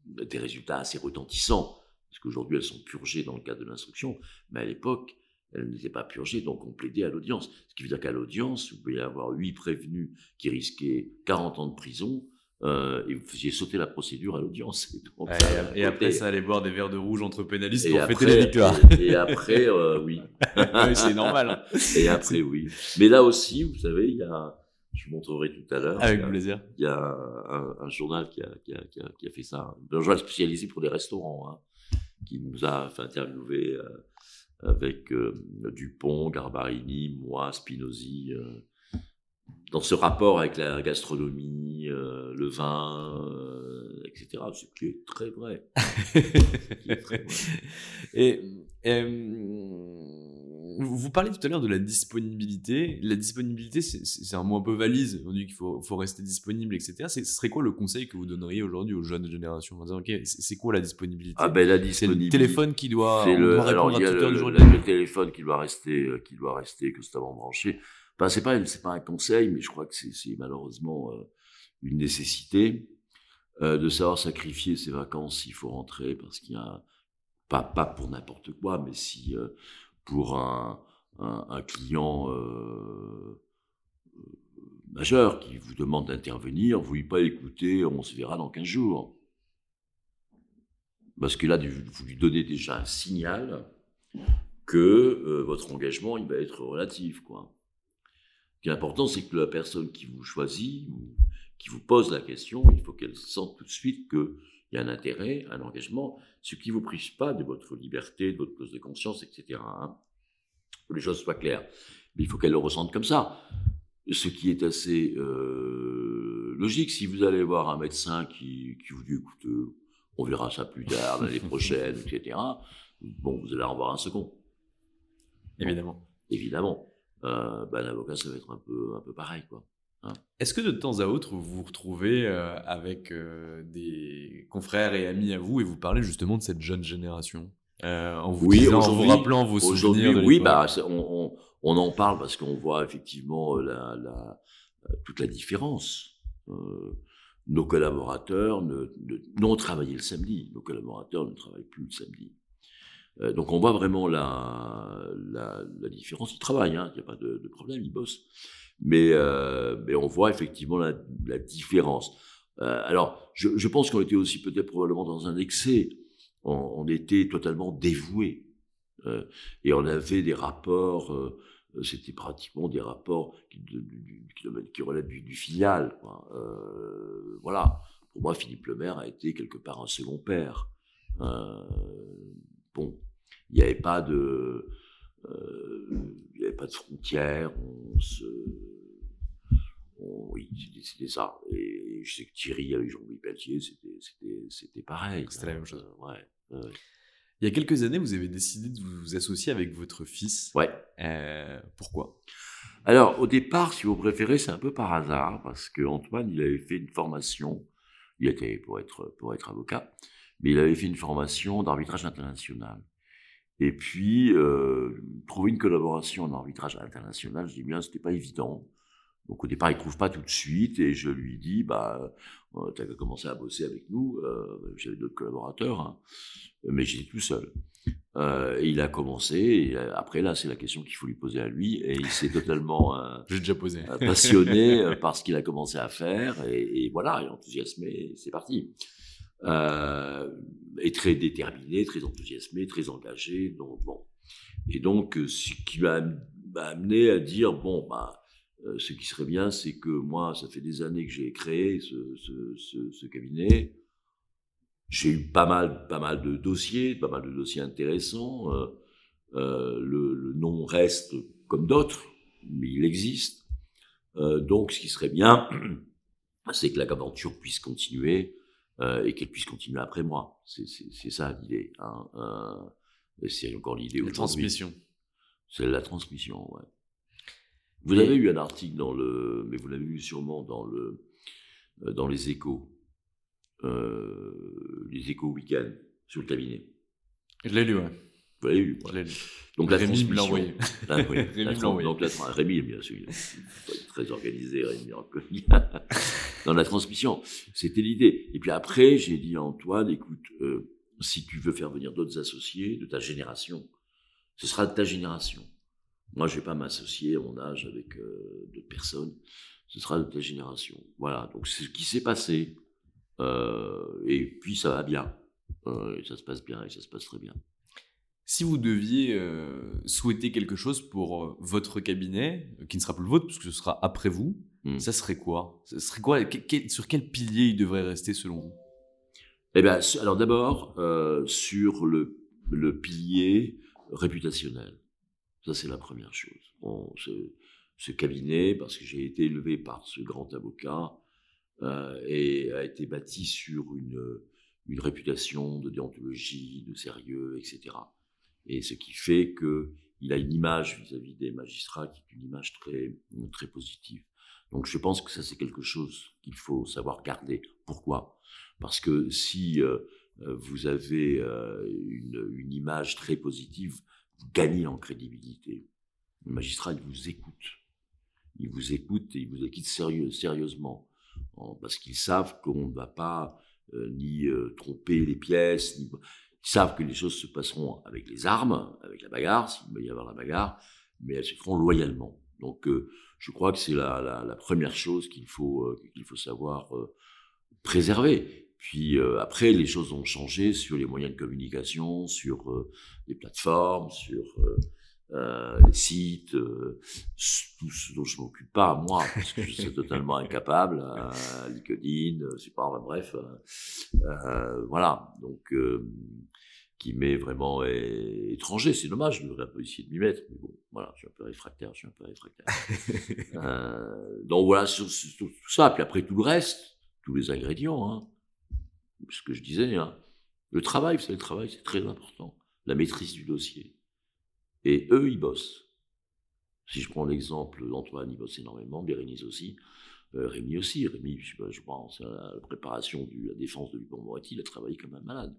des résultats assez retentissants. Parce qu'aujourd'hui, elles sont purgées dans le cadre de l'instruction. Mais à l'époque, elle n'était pas purgée, donc on plaidait à l'audience. Ce qui veut dire qu'à l'audience, vous pouviez avoir huit prévenus qui risquaient 40 ans de prison, euh, et vous faisiez sauter la procédure à l'audience. Et, après, ça allait boire des verres de rouge entre pénalistes pour fêter la victoire. Et, après, euh, [LAUGHS] oui. c'est normal. Et après, oui. Mais là aussi, vous savez, il y a, je vous montrerai tout à l'heure. Avec plaisir. Il y a un, journal qui a, qui, a, qui, a, fait ça, un journal spécialisé pour les restaurants, hein, qui nous a fait interviewer. Euh, avec euh, Dupont, Garbarini, moi, Spinozzi, euh, dans ce rapport avec la gastronomie, euh, le vin, etc. Ce qui est très vrai. [LAUGHS] Et, vous parlez tout à l'heure de la disponibilité. La disponibilité, c'est un mot un peu valise. On dit qu'il faut, faut, rester disponible, etc. Ce serait quoi le conseil que vous donneriez aujourd'hui aux jeunes générations c'est quoi la disponibilité? Ah ben la disponibilité. C'est le téléphone qui doit. Le, alors il y a le, le, téléphone qui doit rester, euh, qui doit rester constamment branché. Enfin, c'est pas, c'est pas un conseil, mais je crois que c'est malheureusement euh, une nécessité euh, de savoir sacrifier ses vacances s'il faut rentrer, parce qu'il y a pas, pas pour n'importe quoi, mais si euh, pour un, un, client majeur qui vous demande d'intervenir, vous lui pas écouter, on se verra dans 15 jours. Parce que là, vous lui donnez déjà un signal que votre engagement, il va être relatif. Quoi. Ce qui est important, c'est que la personne qui vous choisit, ou qui vous pose la question, il faut qu'elle sente tout de suite qu'il y a un intérêt, un engagement, ce qui ne vous prive pas de votre liberté, de votre clause de conscience, etc. Hein. que les choses soient claires. Mais il faut qu'elle le ressente comme ça. Ce qui est assez euh, logique. Si vous allez voir un médecin qui, qui vous dit, écoute, on verra ça plus tard, l'année [LAUGHS] prochaine, etc. Bon, vous allez en voir un second. Évidemment. Évidemment. Euh, ben, l'avocat, ça va être un peu, un peu pareil, quoi. Hein. Est-ce que de temps à autre, vous vous retrouvez euh, avec euh, des confrères et amis à vous et vous parlez justement de cette jeune génération en vous, oui, en vous rappelant vos souvenirs Oui, bah, on, on, en parle parce qu'on voit effectivement la, la, toute la différence. nos collaborateurs ne, ne, non travaillaient le samedi. Nos collaborateurs ne travaillent plus le samedi. Donc on voit vraiment la, la, la différence. Ils travaillent, hein, il n'y a pas de, problème, ils bossent mais, euh, mais on voit effectivement la, différence. Euh, alors, je, je pense qu'on était aussi peut-être probablement dans un excès. On, était totalement dévoués. Euh, et on avait des rapports, euh, c'était pratiquement des rapports qui, qui relèvent du, du filial. Euh, voilà. Pour moi, Philippe Lemaire a été quelque part un second père. Bon, il n'y avait pas de il n'y avait pas de frontières, on se, oui, c'était ça. Et je sais que Thierry avec Jean-Louis Pelletier, c'était pareil. C'était la même chose. Euh, ouais, Il y a quelques années, vous avez décidé de vous associer avec votre fils. Ouais. Euh, pourquoi? Alors, au départ, si vous préférez, c'est un peu par hasard, parce que Antoine, il avait fait une formation. Il était pour être, pour être avocat, mais il avait fait une formation d'arbitrage international. Et puis, euh, trouver une collaboration en arbitrage international, je dis bien, c'était pas évident. Donc au départ, il trouve pas tout de suite et je lui dis, bah, euh, tu as commencé à bosser avec nous, euh, j'avais d'autres collaborateurs, hein, mais j'étais tout seul. Euh, et il a commencé, et après là, c'est la question qu'il faut lui poser à lui, et il s'est totalement [LAUGHS] J'ai déjà posé. passionné [LAUGHS] par ce qu'il a commencé à faire, et, et voilà, et enthousiasmé, c'est parti. Et très déterminé, très enthousiasmé, très engagé, donc bon. Et donc, ce qui m'a amené à dire, bon, bah, euh, ce qui serait bien, c'est que moi, ça fait des années que j'ai créé ce, ce, ce, ce cabinet. J'ai eu pas mal, pas mal de dossiers, pas mal de dossiers intéressants. Euh, euh, le, le, nom reste comme d'autres, mais il existe. Euh, donc, ce qui serait bien, [CLEARS THROAT] c'est que la aventure puisse continuer euh, et qu'elle puisse continuer après moi. C'est ça l'idée. Hein. c'est encore l'idée aujourd'hui. La transmission. C'est la transmission, ouais. Vous avez eu un article dans le, mais vous l'avez vu sûrement dans le, euh, dans les échos, euh, les échos week-end sur le cabinet. Je l'ai lu, ouais. Vous l'avez lu. Je l'ai lu. Donc la Rémi transmission. me l'a envoyé. [LAUGHS] Ah, oui, Rémi la me l'a envoyé. donc la, Rémi, bien sûr, très organisé, Rémi dans [LAUGHS] la transmission, c'était l'idée. Et puis après, j'ai dit à Antoine, écoute, euh, si tu veux faire venir d'autres associés de ta génération, ce sera de ta génération. Moi, je vais pas m'associer à mon âge avec euh, d'autres personnes. Ce sera de ta génération. Voilà. Donc, c'est ce qui s'est passé. Euh, et puis, ça va bien. Et ça se passe bien et ça se passe très bien. Si vous deviez euh, souhaiter quelque chose pour euh, votre cabinet, euh, qui ne sera plus le vôtre, puisque ce sera après vous, Mm. ça serait quoi? Ça serait quoi? Que- que- Sur quel pilier il devrait rester selon vous? Eh bien, alors d'abord, euh, sur le, le pilier réputationnel. Ça, c'est la première chose. Ce, ce cabinet, parce que j'ai été élevé par ce grand avocat, et a été bâti sur une, une réputation de déontologie, de sérieux, etc. Et ce qui fait que il a une image vis-à-vis des magistrats qui est une image très, très positive. Donc je pense que ça c'est quelque chose qu'il faut savoir garder. Pourquoi? Parce que si euh, vous avez euh, une, image très positive, vous gagnez en crédibilité. Le magistrat, il vous écoute. Il vous écoute et il vous écoute sérieusement. En- Parce qu'ils savent qu'on ne va pas euh, ni tromper les pièces, ni... savent que les choses se passeront avec les armes, avec la bagarre, s'il va y avoir la bagarre, mais elles se feront loyalement. Donc euh, je crois que c'est la, la, première chose qu'il faut, euh, qu'il faut savoir euh, préserver. Puis après, les choses ont changé sur les moyens de communication, sur les plateformes, sur euh, les sites, euh, tout ce dont je m'occupe pas moi, parce que je suis [LAUGHS] totalement incapable. Euh, LinkedIn, euh, je sais pas, enfin, bref, voilà. Donc, qui m'est vraiment étranger. C'est dommage, je devrais un peu essayer de m'y mettre. Mais bon, voilà, je suis un peu réfractaire, je suis un peu réfractaire. [LAUGHS] donc voilà, sur, tout ça. Puis après, tout le reste, tous les ingrédients, hein, ce que je disais, hein, le travail, c'est le travail, c'est très important. La maîtrise du dossier. Et eux, ils bossent. Si je prends l'exemple d'Antoine, il bosse énormément, Bérénice aussi, euh, Rémi aussi. Rémi, je, pense à la préparation de la défense de Dupont-Moretti, il a travaillé comme un malade.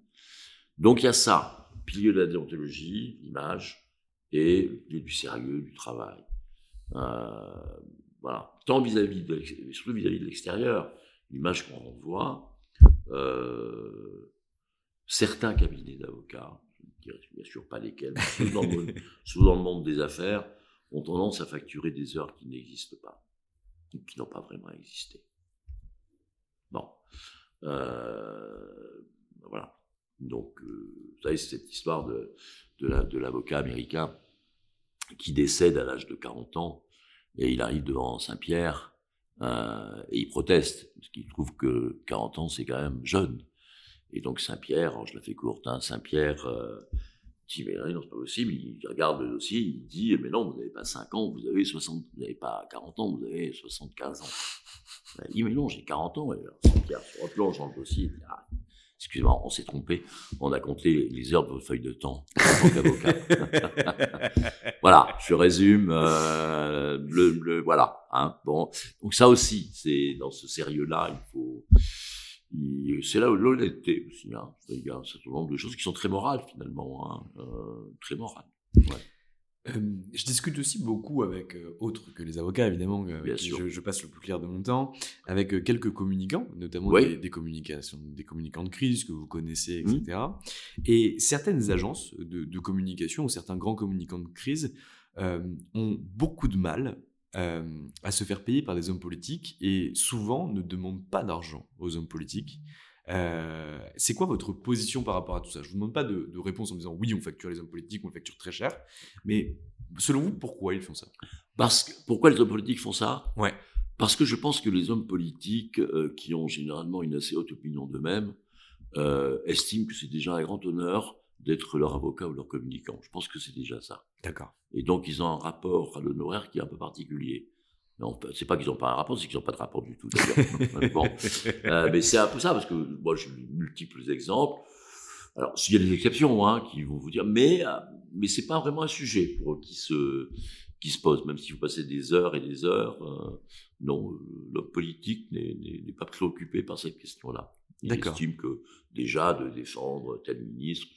Donc il y a ça, pilier de la déontologie, l'image, et du sérieux, du travail. Euh, voilà. Tant vis-à-vis de, surtout vis-à-vis de l'extérieur, l'image qu'on renvoie, euh, certains cabinets d'avocats, je ne dirais bien sûr pas lesquels, souvent dans, le, [LAUGHS] dans le monde des affaires, ont tendance à facturer des heures qui n'existent pas, qui n'ont pas vraiment existé. Bon. Euh, voilà. Donc, euh, vous savez, cette histoire de, de l'avocat américain qui décède à l'âge de 40 ans et il arrive devant Saint-Pierre euh, et il proteste parce qu'il trouve que 40 ans c'est quand même jeune. Et donc Saint-Pierre, je la fais courte, hein, Saint-Pierre euh, dit mais non c'est pas possible. Il regarde le dossier, il dit mais non vous n'avez pas 5 ans, vous avez 60, vous n'avez pas 40 ans, vous avez 75 ans. Il dit mais non j'ai 40 ans. Et Saint-Pierre se replonge dans le dossier. Il dit, ah, Excusez-moi, on s'est trompé. On a compté les heures de votre feuille de temps en tant qu'avocat. [LAUGHS] voilà, je résume. Euh, le, voilà. Hein, bon, donc ça aussi, c'est dans ce sérieux-là, il faut. C'est là où l'honnêteté aussi. Hein. Il y a un certain nombre de choses qui sont très morales finalement, hein, euh, très morales. Ouais je discute aussi beaucoup avec autres que les avocats, évidemment, avec qui je, passe le plus clair de mon temps, avec quelques communicants, notamment des, communications, des communicants de crise que vous connaissez, etc. Mmh. Et certaines agences de, communication ou certains grands communicants de crise ont beaucoup de mal à se faire payer par des hommes politiques et souvent ne demandent pas d'argent aux hommes politiques. Euh, c'est quoi votre position par rapport à tout ça? Je ne vous demande pas de, réponse en disant oui, on facture les hommes politiques, on les facture très cher, mais selon vous, pourquoi ils font ça? Parce que, Pourquoi les hommes politiques font ça? Ouais. Parce que je pense que les hommes politiques, euh, qui ont généralement une assez haute opinion d'eux-mêmes, euh, estiment que c'est déjà un grand honneur d'être leur avocat ou leur communicant. Je pense que c'est déjà ça. D'accord. Et donc, ils ont un rapport à l'honoraire qui est un peu particulier. Non, c'est pas qu'ils n'ont pas un rapport, c'est qu'ils n'ont pas de rapport du tout. [LAUGHS] bon. Euh, mais c'est un peu ça, parce que moi, j'ai multiples exemples. Alors, s'il y a des exceptions hein, qui vont vous dire, mais, euh, mais c'est pas vraiment un sujet pour qui se, qui se pose, même si vous passez des heures et des heures. Euh, non, l'homme politique n'est pas préoccupé par cette question-là. Il estime que déjà de défendre tel ministre,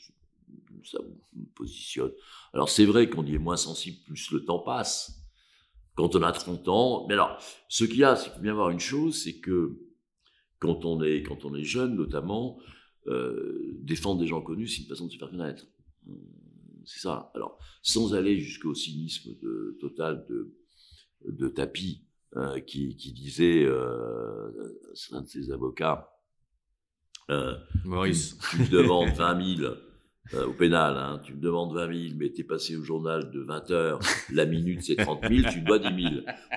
ça vous positionne. Alors, c'est vrai qu'on y est moins sensible plus le temps passe quand on a 30 ans. Mais alors, ce qu'il y a, c'est qu'il faut bien voir une chose, c'est que quand on est, quand on est jeune, notamment, euh, défendre des gens connus, c'est une façon de se faire connaître. Euh, c'est ça. Alors, sans aller jusqu'au cynisme de, total de, de Tapi, euh, qui, qui, disait, euh, c'est un de ses avocats, Maurice, tu demandes 20 000 euh, au pénal, hein, tu me demandes 20 000, mais t'es passé au journal de 20 heures, la minute c'est 30 000, tu dois 10 000.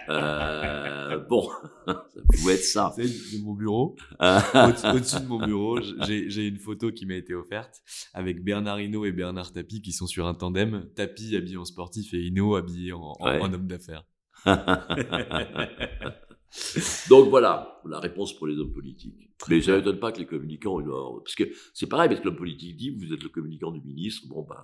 Euh, bon, [LAUGHS] ça pouvait être ça. C'est de mon bureau. [LAUGHS] Au-dessus de mon bureau, j'ai une photo qui m'a été offerte avec Bernard Hinault et Bernard Tapie qui sont sur un tandem. Tapie habillé en sportif et Hinault habillé en, en homme d'affaires. [LAUGHS] Donc voilà, la réponse pour les hommes politiques. Mais ça m'étonne pas que les communicants, parce que c'est pareil, parce que l'homme politique dit, vous êtes le communicant du ministre, bon ben...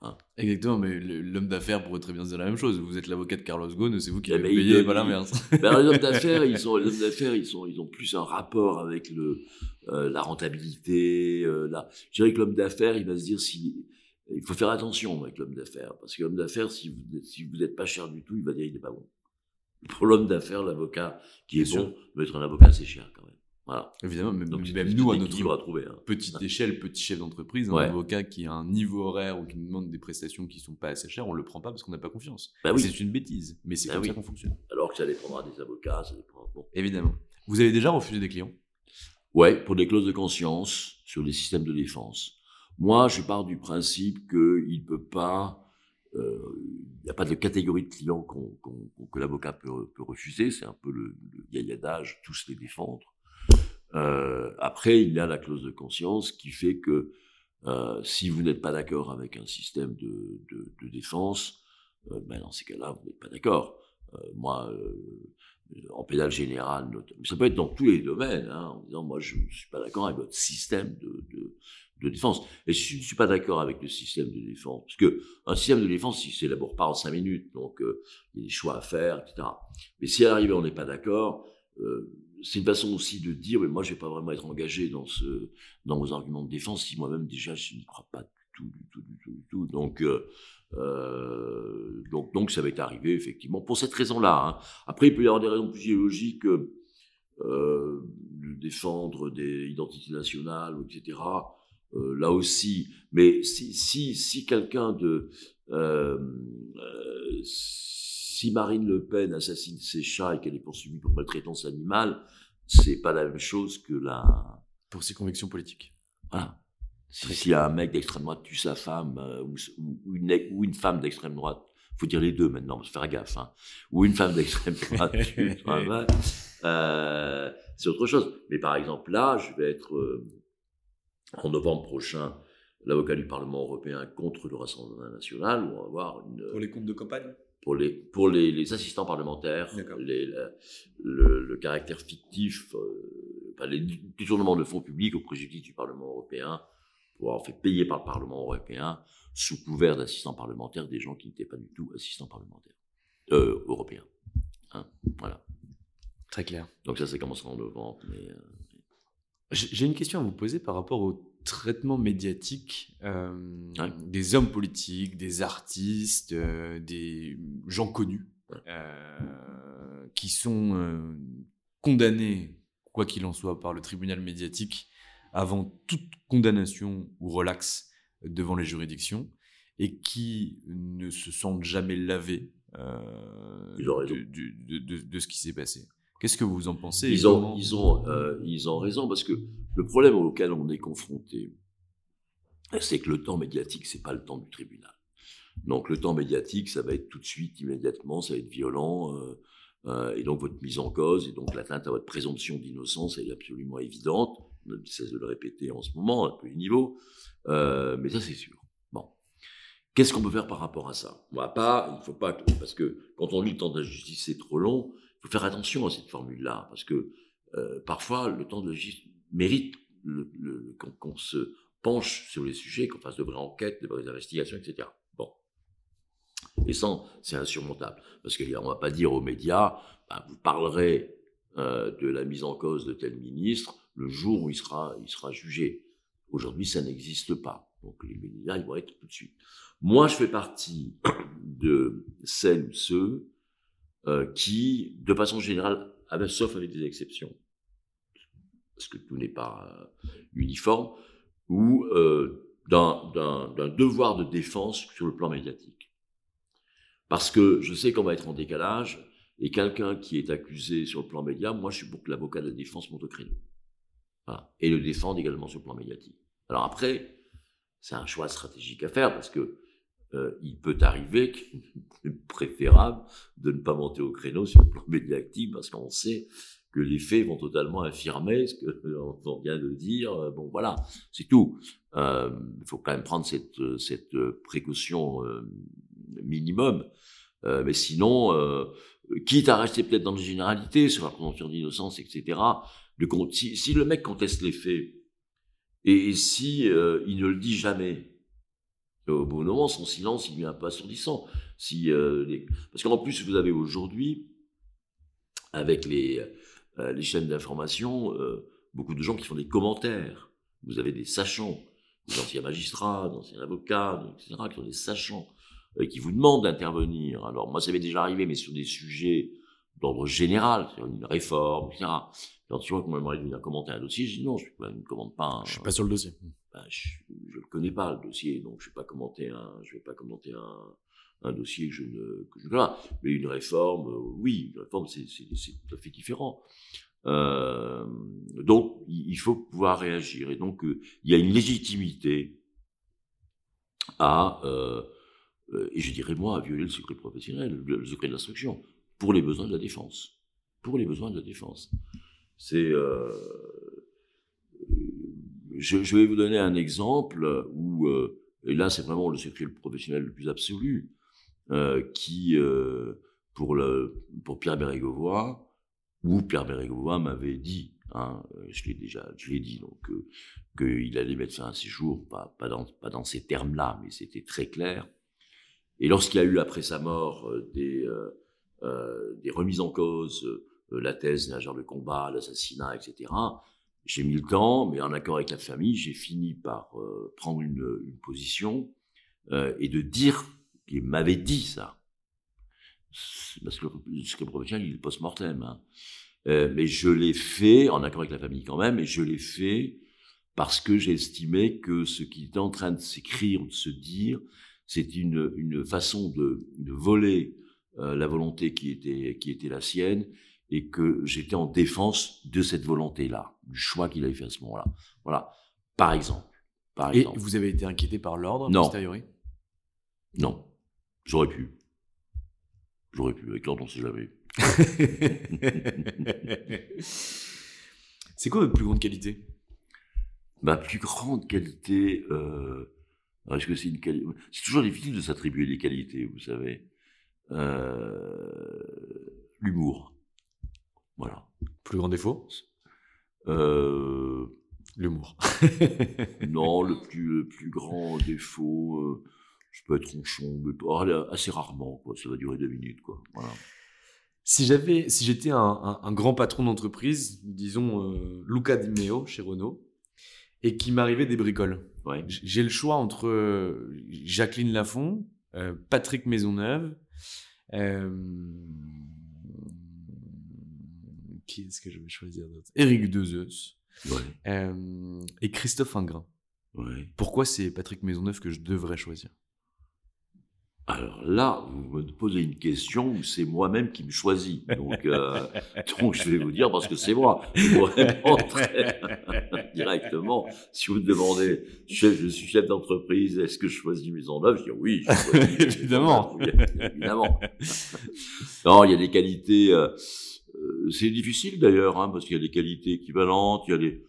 Hein. Exactement, mais l'homme d'affaires pourrait très bien dire la même chose. Vous êtes l'avocat de Carlos Ghosn, c'est vous qui l'avez payé, pas l'inverse. Ben, les hommes d'affaires, [LAUGHS] ils sont, les hommes d'affaires, ils sont, ils ont plus un rapport avec le, euh, la rentabilité. Euh, la... Je dirais que l'homme d'affaires, il va se dire si, il faut faire attention avec l'homme d'affaires, parce que l'homme d'affaires, si vous, si vous n'êtes pas cher du tout, il va dire il n'est pas bon pour l'homme d'affaires, l'avocat qui est bon doit être un avocat assez cher quand même. Voilà. Évidemment, même, Donc, même nous, à notre à trouver, hein. petite échelle, petit chef d'entreprise, un avocat qui a un niveau horaire ou qui nous demande des prestations qui sont pas assez chères, on le prend pas parce qu'on n'a pas confiance. Bah oui. C'est une bêtise, mais c'est bah comme ça qu'on fonctionne. Alors que ça dépendra des avocats, ça dépendra. Bon. Évidemment. Vous avez déjà refusé des clients? Ouais, pour des clauses de conscience sur les systèmes de défense. Moi, je pars du principe qu'il ne peut pas il euh, n'y a pas de catégorie de clients que l'avocat peut, refuser. C'est un peu le, le d'âge, tous les défendre. Euh, après, il y a la clause de conscience qui fait que Euh, si vous n'êtes pas d'accord avec un système de, défense, ben dans ces cas-là, vous n'êtes pas d'accord. Moi, en pénal général, ça peut être dans tous les domaines, hein, en disant moi je ne suis pas d'accord avec votre système de, de, de, défense. Et je ne suis pas d'accord avec le système de défense, parce que un système de défense, il s'élabore pas en cinq minutes, donc il y a des choix à faire, etc. Mais si à l'arrivée on n'est pas d'accord, euh, c'est une façon aussi de dire, mais moi je vais pas vraiment être engagé dans vos arguments de défense si moi-même déjà je n'y crois pas du tout, du tout, du tout, du tout. Donc euh, euh, donc ça va être arrivé effectivement pour cette raison-là. Hein. Après il peut y avoir des raisons plus idéologiques. Euh, de défendre des identités nationales, etc. Euh, là aussi, mais si si si quelqu'un de euh, si Marine Le Pen assassine ses chats et qu'elle est poursuivie pour maltraitance animale, c'est pas la même chose que la. Pour ses convictions politiques. Voilà. Si, un mec d'extrême droite tue sa femme euh, ou, une, ou, une, femme d'extrême droite, faut dire les deux maintenant, faut faire gaffe, hein, ou une femme d'extrême [LAUGHS] droite tue [LAUGHS] euh, c'est autre chose. Mais par exemple là, je vais être euh, en novembre prochain l'avocat du Parlement européen contre le Rassemblement national, où on va voir une. Pour les comptes de campagne? pour les, pour les, les assistants parlementaires, les, le, le, caractère fictif, euh, enfin, les détournements de fonds publics au préjudice du Parlement européen, pour avoir fait payer par le Parlement européen, sous couvert d'assistants parlementaires, des gens qui n'étaient pas du tout assistants parlementaires, euh, européens. Hein, voilà. Très clair. Donc ça, ça commencera en novembre. Mais, euh, J'ai une question à vous poser par rapport au traitement médiatique euh, des hommes politiques, des artistes, euh, des gens connus euh, qui sont condamnés, quoi qu'il en soit, par le tribunal médiatique avant toute condamnation ou relax devant les juridictions et qui ne se sentent jamais lavés de, de, ce qui s'est passé. Qu'est-ce que vous en pensez ils ont, ils, ont, ils ont raison parce que le problème auquel on est confronté, c'est que le temps médiatique, c'est pas le temps du tribunal. Donc le temps médiatique, ça va être tout de suite, immédiatement, ça va être violent, euh, euh, et donc votre mise en cause, et donc l'atteinte à votre présomption d'innocence, elle est absolument évidente. On ne cesse de le répéter en ce moment, à tous les niveaux, euh, mais ça c'est sûr. Bon, qu'est-ce qu'on peut faire par rapport à ça? On va pas, il faut pas, parce que quand on lit le temps de la justice, c'est trop long. Faut faire attention à cette formule-là, parce que parfois le temps de justice mérite qu'on se penche sur les sujets, qu'on fasse de vraies enquêtes, de vraies investigations, etc. Bon. Et ça, c'est insurmontable. Parce qu'on ne va pas dire aux médias, bah, vous parlerez euh, de la mise en cause de tel ministre le jour où il sera jugé. Aujourd'hui, ça n'existe pas. Donc les médias, ils vont être tout de suite. Moi, je fais partie de celles ou ceux euh, qui, de façon générale, sauf avec des exceptions, parce que tout n'est pas euh, uniforme, ou euh, d'un devoir de défense sur le plan médiatique. Parce que je sais qu'on va être en décalage, et quelqu'un qui est accusé sur le plan média, moi je suis pour que l'avocat de la défense monte au créneau. Et le défende également sur le plan médiatique. Alors après, c'est un choix stratégique à faire, parce que euh, il peut arriver qu'il est préférable de ne pas monter au créneau sur le plan médiatique, parce qu'on sait que les faits vont totalement affirmer ce que [LAUGHS] on vient de dire. Euh, bon, voilà, c'est tout. Euh, il faut quand même prendre cette, cette précaution minimum. mais sinon, quitte à rester peut-être dans les généralités sur la présomption d'innocence, etc., si, le mec conteste les faits, et, si il ne le dit jamais, au bout moment, son silence, il devient un peu assourdissant. Si, les... Parce qu'en plus, vous avez aujourd'hui, avec les, euh, les chaînes d'information, euh, beaucoup de gens qui font des commentaires. Vous avez des sachants, des anciens magistrats, des anciens avocats, etc., qui sont des sachants, euh, qui vous demandent d'intervenir. Alors moi, ça m'est déjà arrivé, mais sur des sujets d'ordre général, sur une réforme, etc. Quand tu vois qu'on m'aimerait venir commenter un dossier, je dis non, je ne commande pas. Un, je suis pas sur le dossier. Ben, je ne connais pas le dossier, donc je je vais pas commenter un, dossier que je ne que je. Mais une réforme, euh, oui, une réforme, c'est tout à fait différent. Euh, donc, il faut pouvoir réagir. Et donc, euh, il y a une légitimité à, et je dirais moi, à violer le secret professionnel, le, secret de l'instruction, pour les besoins de la défense. Pour les besoins de la défense. C'est je, vais vous donner un exemple où, euh, et là c'est vraiment le secret professionnel le plus absolu, euh, qui, euh, pour, le, pour Pierre Bérégovoy, où Pierre Bérégovoy m'avait dit, hein, je l'ai déjà, je l'ai dit, donc qu'il allait mettre fin à ses jours, pas, dans, pas dans ces termes-là, mais c'était très clair. Et lorsqu'il y a eu après sa mort des, des remises en cause, la thèse nageur de combat, l'assassinat, etc., j'ai mis le temps, mais en accord avec la famille, j'ai fini par euh, prendre une, position euh, et de dire qu'il m'avait dit ça. Parce que le secret professionnel, il est post-mortem. Hein. Euh, mais je l'ai fait, en accord avec la famille quand même, et je l'ai fait parce que j'ai estimé que ce qui était en train de s'écrire, de se dire, c'est une, façon de, voler la volonté qui était la sienne et que j'étais en défense de cette volonté-là, du choix qu'il avait fait à ce moment-là. Voilà, par exemple. Par et vous avez été inquiété par l'ordre Non. Non, j'aurais pu. J'aurais pu, avec l'ordre on sait jamais. [LAUGHS] C'est quoi votre plus grande qualité? Ma plus grande qualité, euh... est-ce que c'est une qualité C'est toujours difficile de s'attribuer des qualités, vous savez. Euh... L'humour. Voilà. Plus grand défaut euh... L'humour. [LAUGHS] non, le [LAUGHS] plus, le plus grand défaut, euh, je peux être ronchon, mais pas, assez rarement, quoi. Ça va durer deux minutes, quoi. Voilà. Si j'avais, si j'étais un, un, un, grand patron d'entreprise, disons euh, Luca Di Meo chez Renault, et qui m'arrivait des bricoles, ouais. j'ai le choix entre Jacqueline Lafont, euh, Patrick Maisonneuve, qui est-ce que je vais choisir d'autre Éric Dezeus. Ouais. Euh, et Christophe Ingrin. Ouais. Pourquoi c'est Patrick Maisonneuve que je devrais choisir? Alors là, vous me posez une question où c'est moi-même qui me choisis. Donc, euh, [LAUGHS] donc je vais vous dire parce que c'est moi. Vraiment très [LAUGHS] directement. Si vous me demandez, chef, je suis chef d'entreprise, est-ce que je choisis Maisonneuve? Je dis oui. Je choisis [LAUGHS] évidemment. évidemment. non, il y a des qualités. Euh, c'est difficile d'ailleurs, hein, parce qu'il y a des qualités équivalentes, il y a les,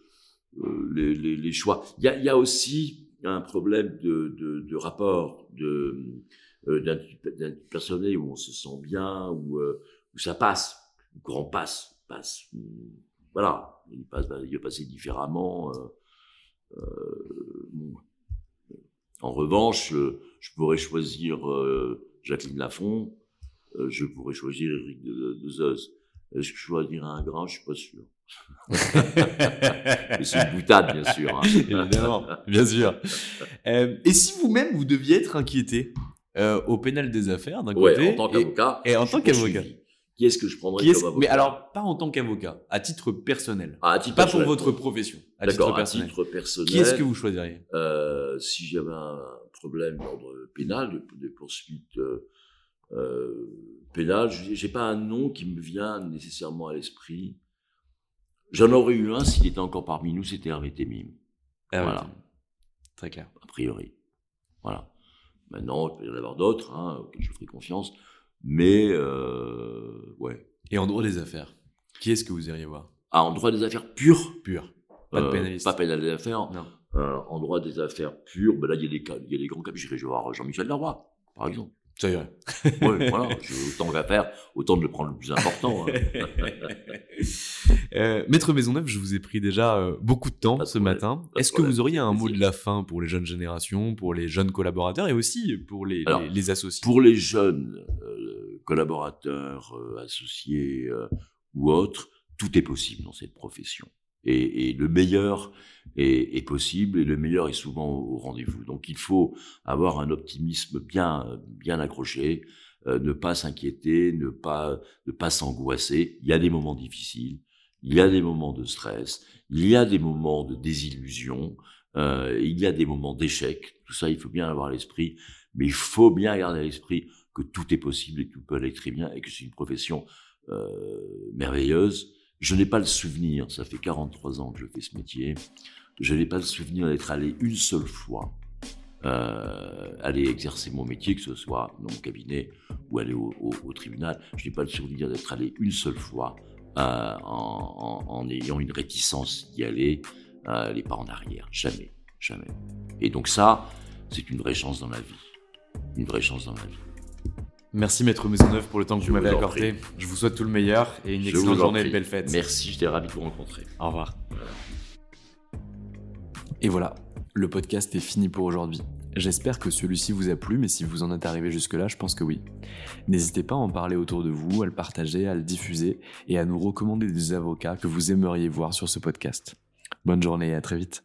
euh, les, les, choix. Il y a, aussi un problème de, de, rapport, de, euh, d'un personnel où on se sent bien, où, euh, où ça passe, le courant passe, passe. Voilà, il, passe, il va passer différemment. En revanche, je pourrais choisir Jacqueline Lafont, je pourrais choisir Eric de, de Zeus. Est-ce que je choisirais un grand Je suis pas sûr. [LAUGHS] C'est une boutade, bien sûr. Hein. Évidemment, bien sûr. Euh, et si vous-même, vous deviez être inquiété euh, au pénal des affaires, d'un ouais, côté, en tant qu'avocat. Et, et, en tant qu'avocat. Qui est-ce que je prendrais comme avocat? Mais alors, pas en tant qu'avocat, à titre personnel. Ah, à titre pas personnel. pour votre profession. À titre D'accord, à personnel. titre personnel. Qui est-ce que vous choisiriez? Euh, Si j'avais un problème d'ordre pénal, de, de euh, euh, pénale, j'ai pas un nom qui me vient nécessairement à l'esprit. J'en aurais eu un s'il était encore parmi nous, c'était Hervé Temim. Ah, voilà. oui. Très clair. A priori. Voilà. Maintenant, il peut y en avoir d'autres, hein, auxquels je ferai confiance. Mais, euh, ouais. Et en droit des affaires, qui est-ce que vous iriez voir? Ah, en droit des affaires pures Pur. Pas de euh, pénaliste. Pas pénal des affaires. Non. Euh, en droit des affaires pures, ben là, il y a des, cas- il y a des grands cas. J'irai voir Jean-Michel Leroy, par exemple. Ça irait. [LAUGHS] Ouais, voilà. Autant qu'à faire, autant de le prendre le plus important. hein. [LAUGHS] Euh, Maître Maisonneuve, je vous ai pris déjà euh, beaucoup de temps Pas ce problème. matin. Est-ce que vous auriez un mot de la fin pour les jeunes générations, pour les jeunes collaborateurs et aussi pour les, Alors, les, les associés? Pour les jeunes euh, collaborateurs, associés ou autres, tout est possible dans cette profession. Et, le meilleur est, possible et le meilleur est souvent au, au rendez-vous. Donc il faut avoir un optimisme bien, bien accroché, euh, ne pas s'inquiéter, ne pas, ne pas s'angoisser. Il y a des moments difficiles, il y a des moments de stress, il y a des moments de désillusion, euh, il y a des moments d'échec. Tout ça, il faut bien avoir à l'esprit. Mais il faut bien garder à l'esprit que tout est possible et que tout peut aller très bien et que c'est une profession euh, merveilleuse. Je n'ai pas le souvenir, ça fait 43 ans que je fais ce métier, je n'ai pas le souvenir d'être allé une seule fois euh, aller exercer mon métier, que ce soit dans mon cabinet ou aller au, tribunal. Je n'ai pas le souvenir d'être allé une seule fois euh, en, ayant une réticence d'y aller elle n'est pas en arrière, jamais, jamais. Et donc ça, c'est une vraie chance dans la vie, une vraie chance dans la vie. Merci Maître Maisonneuve pour le temps que Je vous m'avez accordé. prie. Je vous souhaite tout le meilleur et une Je excellente journée et belles fêtes. Merci, j'étais ravi de vous rencontrer. Au revoir. Et voilà, le podcast est fini pour aujourd'hui. J'espère que celui-ci vous a plu, mais si vous en êtes arrivé jusque-là, je pense que oui. N'hésitez pas à en parler autour de vous, à le partager, à le diffuser et à nous recommander des avocats que vous aimeriez voir sur ce podcast. Bonne journée et à très vite.